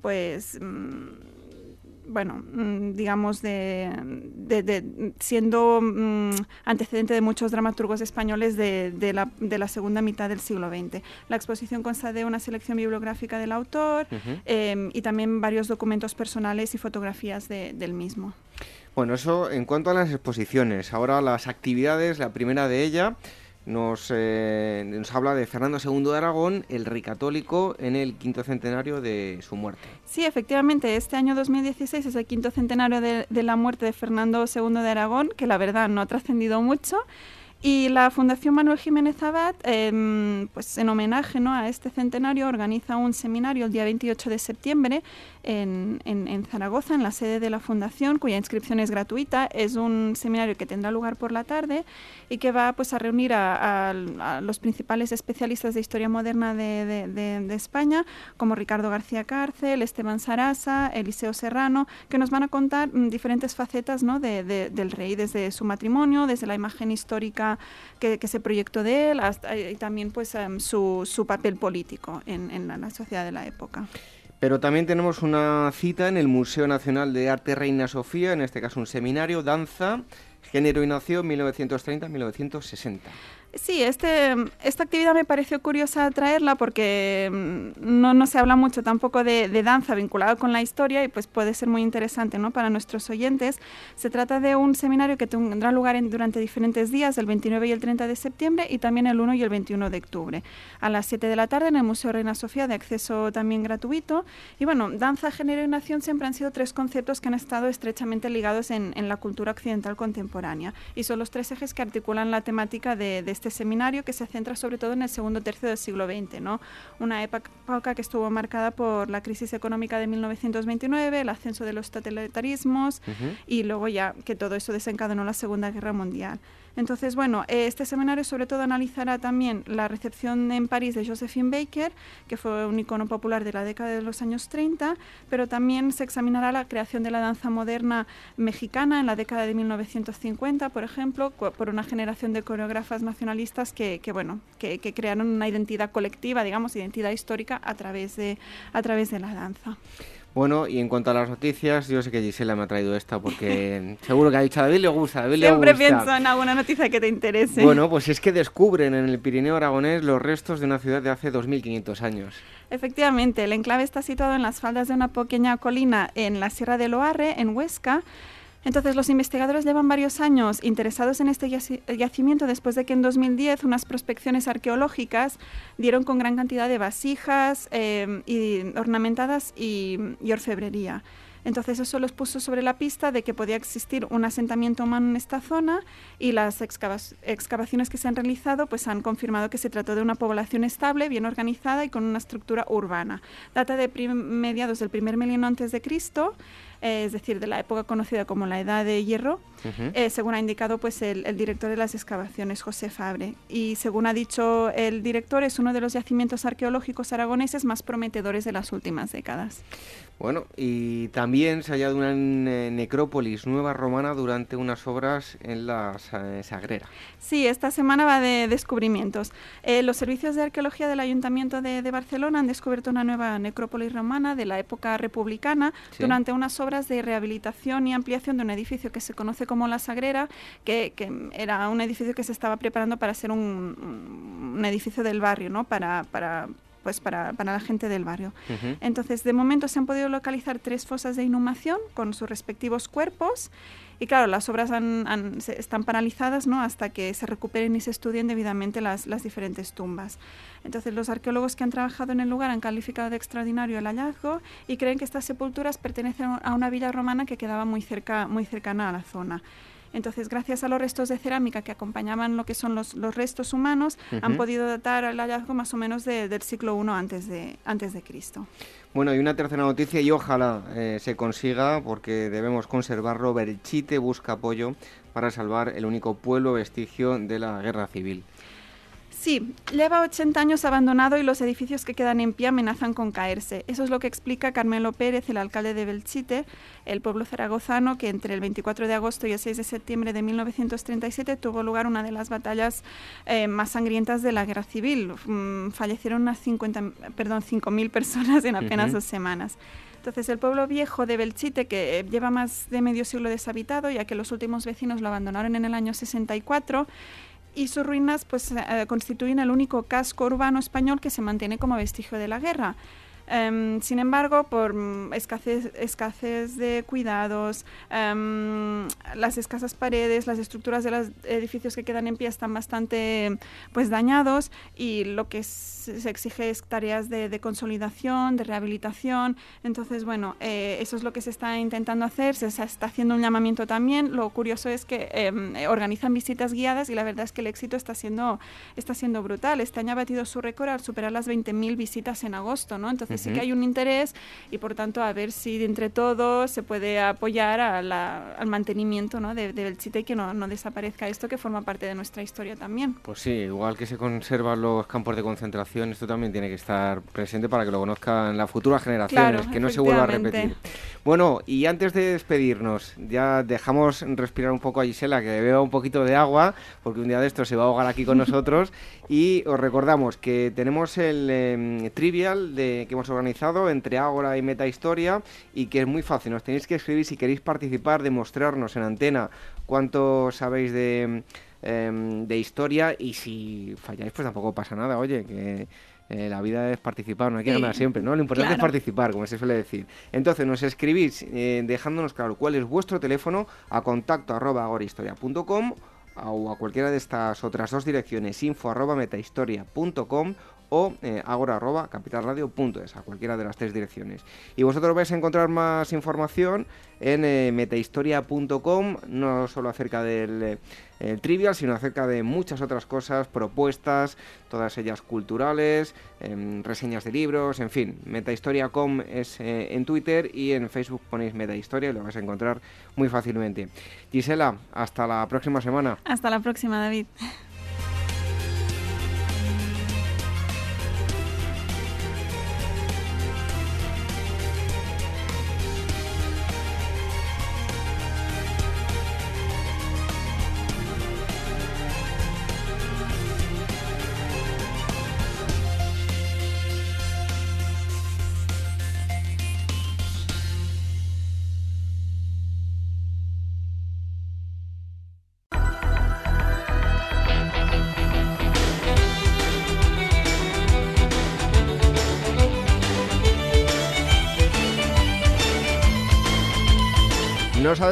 G: pues mm, bueno, mm, digamos, de, siendo mm, antecedente de muchos dramaturgos españoles de, la, segunda mitad del siglo XX. La exposición consta de una selección bibliográfica del autor em, y también varios documentos personales y fotografías del mismo.
A: Bueno, eso en cuanto a las exposiciones. Ahora las actividades, la primera de ella nos, eh, nos, habla de Fernando II de Aragón, el rey católico, en el quinto centenario de su muerte.
G: Sí, efectivamente, este año 2016 es el quinto centenario de, la muerte de Fernando II de Aragón, que la verdad no ha trascendido mucho. Y la Fundación Manuel Jiménez Abad, em, pues en homenaje ¿no? a este centenario, organiza un seminario el día 28 de septiembre en, Zaragoza, en la sede de la Fundación, cuya inscripción es gratuita. Es un seminario que tendrá lugar por la tarde y que va pues, a reunir a, los principales especialistas de historia moderna de, España, como Ricardo García Cárcel, Esteban Sarasa, Eliseo Serrano, que nos van a contar mm, diferentes facetas ¿no? del rey, desde su matrimonio, desde la imagen histórica que, se proyectó de él, y también pues, em, su, papel político en la sociedad de la época.
A: Pero también tenemos una cita en el Museo Nacional de Arte Reina Sofía, en este caso un seminario, danza, género y nación 1930-1960.
G: Sí, este, esta actividad me pareció curiosa traerla porque mm, no, no se habla mucho tampoco de, danza vinculada con la historia y pues puede ser muy interesante ¿no? para nuestros oyentes. Se trata de un seminario que tendrá lugar durante diferentes días, el 29 y el 30 de septiembre y también el 1 y el 21 de octubre, a las 7 de la tarde en el Museo Reina Sofía de acceso también gratuito. Y bueno, danza, género y nación siempre han sido tres conceptos que han estado estrechamente ligados en, en la cultura occidental contemporánea y son los tres ejes que articulan la temática de, de este seminario que se centra sobre todo en el segundo tercio del siglo XX, ¿no? una época que estuvo marcada por la crisis económica de 1929, el ascenso de los totalitarismos y luego ya que todo eso desencadenó la Segunda Guerra Mundial. Entonces, bueno, este seminario sobre todo analizará también la recepción en París de Josephine Baker, que fue un icono popular de la década de los años 30, pero también se examinará la creación de la danza moderna mexicana en la década de 1950, por ejemplo, por una generación de coreógrafas nacionalistas que, bueno, que, que, crearon una identidad colectiva, digamos, identidad histórica a través de, a través de la danza.
A: Bueno, y en cuanto a las noticias, yo sé que Gisela me ha traído esta porque seguro que ha dicho a David le gusta,
G: David
A: Siempre
G: le gusta. pienso en alguna noticia que te interese.
A: Bueno, pues es que descubren en el Pirineo Aragonés los restos de una ciudad de hace 2.500 años.
G: Efectivamente, el enclave está situado en las faldas de una pequeña colina en la Sierra de Loarre, en Huesca, entonces, los investigadores llevan varios años interesados en este yacimiento después de que en 2010 unas prospecciones arqueológicas dieron con gran cantidad de vasijas eh, y ornamentadas y, orfebrería. Entonces eso los puso sobre la pista de que podía existir un asentamiento humano en esta zona y las excavaciones que se han realizado pues han confirmado que se trató de una población estable, bien organizada y con una estructura urbana. Data de mediados del primer milenio antes de Cristo eh, es decir, de la época conocida como la Edad de Hierro, eh, según ha indicado pues, el, director de las excavaciones, José Fabre. Y según ha dicho el director, es uno de los yacimientos arqueológicos aragoneses más prometedores de las últimas décadas.
A: Bueno, y también se ha hallado una necrópolis nueva romana durante unas obras en la Sagrera.
G: Sí, esta semana va de descubrimientos. Eh, los servicios de arqueología del Ayuntamiento de, Barcelona han descubierto una nueva necrópolis romana de la época republicana durante unas obras de rehabilitación y ampliación de un edificio que se conoce como La Sagrera, que, era un edificio que se estaba preparando para ser un, edificio del barrio, ¿no? para, para pues para, para, la gente del barrio. Entonces, de momento se han podido localizar tres fosas de inhumación con sus respectivos cuerpos y claro, las obras están paralizadas ¿no? hasta que se recuperen y se estudien debidamente las, las, diferentes tumbas. Entonces, los arqueólogos que han trabajado en el lugar han calificado de extraordinario el hallazgo y creen que estas sepulturas pertenecen a una villa romana que quedaba muy, cerca, muy cercana a la zona. Entonces, gracias a los restos de cerámica que acompañaban lo que son los, los restos humanos, han podido datar el hallazgo más o menos del siglo I antes de, antes de Cristo.
A: Bueno, y una tercera noticia y ojalá eh, se consiga porque debemos conservarlo. Berchite busca apoyo para salvar el único pueblo vestigio de la guerra civil.
G: Sí, lleva 80 años abandonado y los edificios que quedan en pie amenazan con caerse. Eso es lo que explica Carmelo Pérez, el alcalde de Belchite, el pueblo zaragozano que entre el 24 de agosto y el 6 de septiembre de 1937 tuvo lugar una de las batallas eh, más sangrientas de la guerra civil. Mm, fallecieron unas 50, perdón, 5.000 personas en apenas dos semanas. Entonces, el pueblo viejo de Belchite, que eh, lleva más de medio siglo deshabitado, ya que los últimos vecinos lo abandonaron en el año 64, y sus ruinas pues, eh, constituyen el único casco urbano español que se mantiene como vestigio de la guerra. Em, sin embargo, por mm, escasez, de cuidados, em, las escasas paredes, las estructuras de los edificios que quedan en pie están bastante pues, dañados y lo que se exige es tareas de, consolidación, de rehabilitación. Entonces, bueno, eh, eso es lo que se está intentando hacer, se está haciendo un llamamiento también. Lo curioso es que em, organizan visitas guiadas y la verdad es que el éxito está siendo, está siendo brutal. Este año ha batido su récord al superar las 20.000 visitas en agosto, ¿no? Entonces, sí que hay un interés y por tanto a ver si entre todos se puede apoyar al mantenimiento ¿no? de, de Belchite y que no, no, desaparezca esto que forma parte de nuestra historia también.
A: Pues sí, igual que se conservan los campos de concentración, esto también tiene que estar presente para que lo conozcan las futuras generaciones, que no se vuelva a repetir. Bueno, y antes de despedirnos, ya dejamos respirar un poco a Gisela, que beba un poquito de agua, porque un día de esto se va a ahogar aquí con nosotros, y os recordamos que tenemos el em, trivial de, que hemos organizado entre Ágora y Meta Historia y que es muy fácil. Nos tenéis que escribir si queréis participar, demostrarnos en antena cuánto sabéis de, em, de historia y si falláis pues tampoco pasa nada. Oye, que eh, la vida es participar, no hay que ganar siempre, ¿no? Lo importante es participar, como se suele decir. Entonces nos escribís eh, dejándonos claro cuál es vuestro teléfono a contacto arroba agorahistoria.com o a cualquiera de estas otras dos direcciones info arroba metahistoria.com o eh, agora.capitalradio.es, a cualquiera de las tres direcciones. Y vosotros vais a encontrar más información en eh, metahistoria.com, no solo acerca del eh, trivial, sino acerca de muchas otras cosas, propuestas, todas ellas culturales, em, reseñas de libros, en fin. Metahistoria.com es eh, en Twitter y en Facebook ponéis Metahistoria y lo vais a encontrar muy fácilmente. Gisela, hasta la próxima semana.
G: Hasta la próxima, David.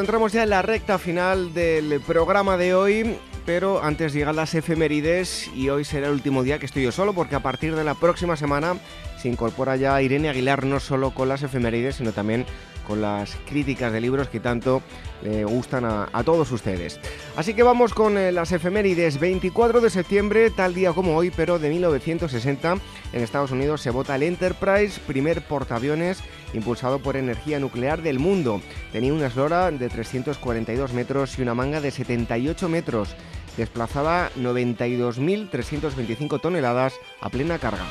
A: Adentramos ya en la recta final del programa de hoy, pero antes llegan las efemérides y hoy será el último día que estoy yo solo porque a partir de la próxima semana se incorpora ya Irene Aguilar no solo con las efemérides, sino también con las críticas de libros que tanto le gustan a, todos ustedes. Así que vamos con eh, las efemérides. 24 de septiembre, tal día como hoy, pero de 1960, en Estados Unidos se vota el Enterprise, primer portaaviones impulsado por energía nuclear del mundo. Tenía una eslora de 342 metros y una manga de 78 metros. Desplazaba 92.325 toneladas a plena carga.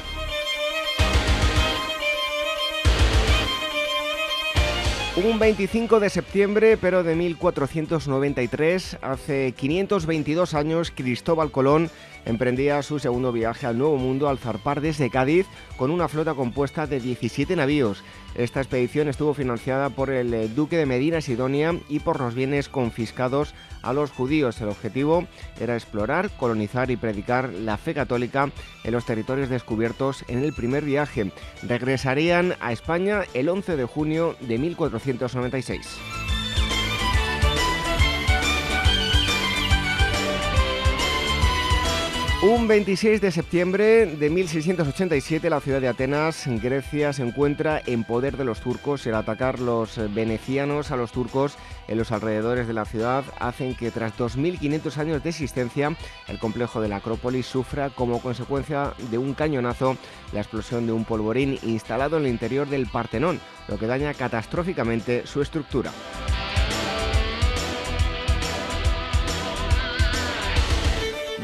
A: Un 25 de septiembre, pero de 1493, hace 522 años, Cristóbal Colón emprendía su segundo viaje al Nuevo Mundo al zarpar desde Cádiz con una flota compuesta de 17 navíos. Esta expedición estuvo financiada por el eh, duque de Medina Sidonia y por los bienes confiscados a los judíos. El objetivo era explorar, colonizar y predicar la fe católica en los territorios descubiertos en el primer viaje. Regresarían a España el 11 de junio de 1496. Un 26 de septiembre de 1687 la ciudad de Atenas, Grecia, se encuentra en poder de los turcos. El atacar los venecianos a los turcos en los alrededores de la ciudad hacen que tras 2.500 años de existencia el complejo de la Acrópolis sufra como consecuencia de un cañonazo la explosión de un polvorín instalado en el interior del Partenón, lo que daña catastróficamente su estructura.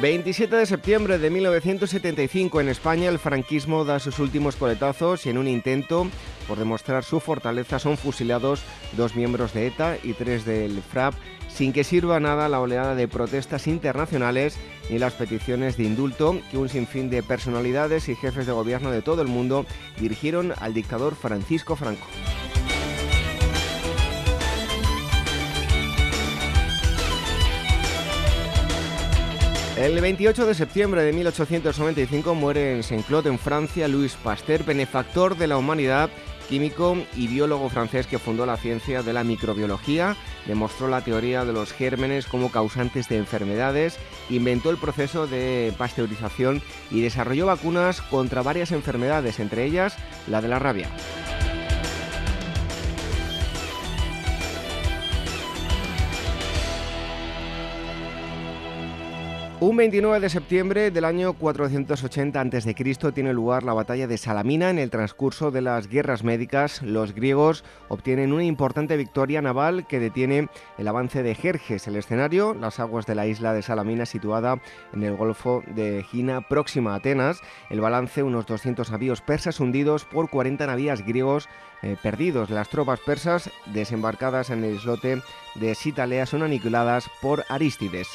A: 27 de septiembre de 1975 en España el franquismo da sus últimos coletazos y en un intento por demostrar su fortaleza son fusilados dos miembros de ETA y tres del FRAP sin que sirva nada la oleada de protestas internacionales ni las peticiones de indulto que un sinfín de personalidades y jefes de gobierno de todo el mundo dirigieron al dictador Francisco Franco. El 28 de septiembre de 1895 muere en Saint-Claude, en Francia, Louis Pasteur, benefactor de la humanidad, químico y biólogo francés que fundó la ciencia de la microbiología, demostró la teoría de los gérmenes como causantes de enfermedades, inventó el proceso de pasteurización y desarrolló vacunas contra varias enfermedades, entre ellas la de la rabia. Un 29 de septiembre del año 480 a.C. tiene lugar la batalla de Salamina. En el transcurso de las guerras médicas, los griegos obtienen una importante victoria naval que detiene el avance de Jerjes. El escenario, las aguas de la isla de Salamina, situada en el Golfo de Gina, próxima a Atenas. El balance, unos 200 navíos persas hundidos por 40 navíos griegos eh, perdidos. Las tropas persas, desembarcadas en el islote de Sitalea, son aniquiladas por Arístides.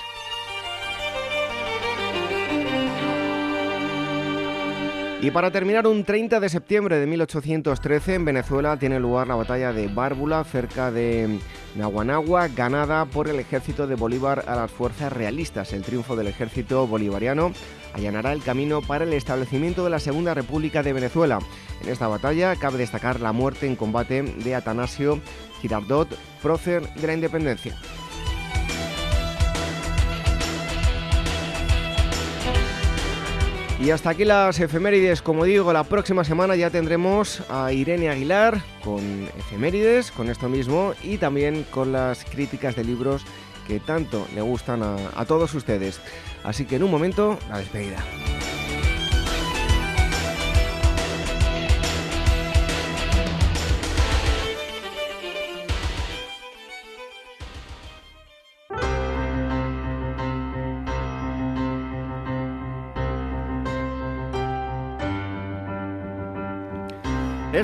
A: Y para terminar, un 30 de septiembre de 1813 en Venezuela tiene lugar la batalla de Bárbula cerca de Naguanagua, ganada por el ejército de Bolívar a las fuerzas realistas. El triunfo del ejército bolivariano allanará el camino para el establecimiento de la Segunda República de Venezuela. En esta batalla cabe destacar la muerte en combate de Atanasio Girardot, prócer de la independencia. Y hasta aquí las efemérides. Como digo, la próxima semana ya tendremos a Irene Aguilar con efemérides, con esto mismo, y también con las críticas de libros que tanto le gustan a, a todos ustedes. Así que en un momento, la despedida.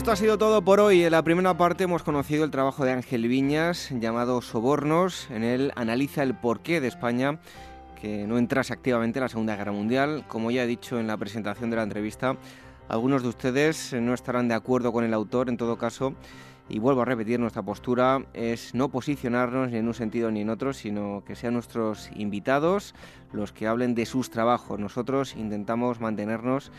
A: Esto ha sido todo por hoy. En la primera parte hemos conocido el trabajo de Ángel Viñas llamado Sobornos. En él analiza el porqué de España que no entrase activamente en la Segunda Guerra Mundial. Como ya he dicho en la presentación de la entrevista, algunos de ustedes no estarán de acuerdo con el autor en todo caso. Y vuelvo a repetir, nuestra postura es no posicionarnos ni en un sentido ni en otro, sino que sean nuestros invitados los que hablen de sus trabajos. Nosotros intentamos mantenernos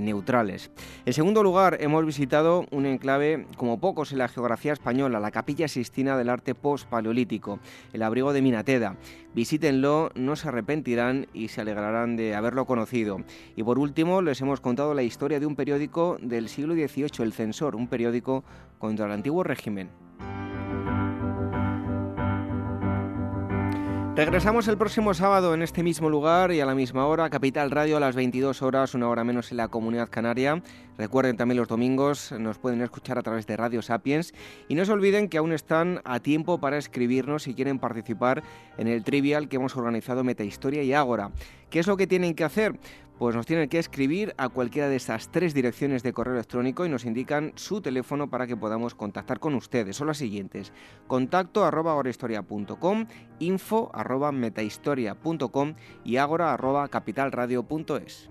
A: neutrales. En segundo lugar, hemos visitado un enclave como pocos en la geografía española, la Capilla Sistina del Arte Post-Paleolítico, el abrigo de Minateda. Visítenlo, no se arrepentirán y se alegrarán de haberlo conocido. Y por último, les hemos contado la historia de un periódico del siglo XVIII, El Censor, un periódico contra el antiguo régimen. Regresamos el próximo sábado en este mismo lugar y a la misma hora, Capital Radio a las 22 horas, una hora menos en la Comunidad Canaria. Recuerden también los domingos, nos pueden escuchar a través de Radio Sapiens y no se olviden que aún están a tiempo para escribirnos si quieren participar en el trivial que hemos organizado Metahistoria y Ágora. ¿Qué es lo que tienen que hacer? Pues nos tienen que escribir a cualquiera de esas tres direcciones de correo electrónico y nos indican su teléfono para que podamos contactar con ustedes. Son las siguientes. Contacto arroba agorahistoria.com, info arroba metahistoria.com y agora arroba capitalradio.es.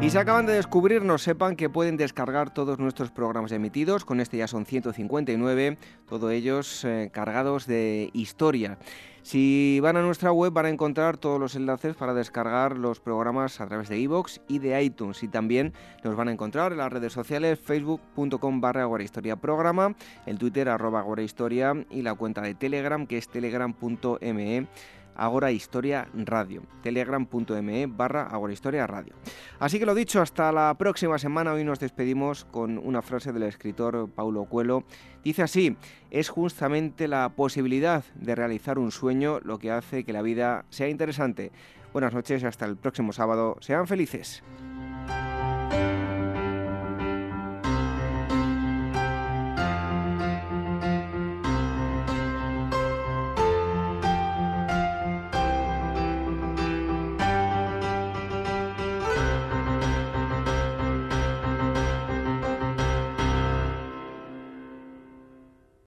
A: Y si acaban de descubrirnos, sepan que pueden descargar todos nuestros programas emitidos, con este ya son 159, todos ellos eh, cargados de historia. Si van a nuestra web van a encontrar todos los enlaces para descargar los programas a través de iVoox y de iTunes. Y también nos van a encontrar en las redes sociales facebook.com barra programa, el Twitter arroba historia y la cuenta de Telegram que es telegram.me Agora Historia Radio, telegram.me barra Agora Historia Radio. Así que lo dicho, hasta la próxima semana. Hoy nos despedimos con una frase del escritor Paulo Coelho. Dice así, es justamente la posibilidad de realizar un sueño lo que hace que la vida sea interesante. Buenas noches, hasta el próximo sábado. Sean felices.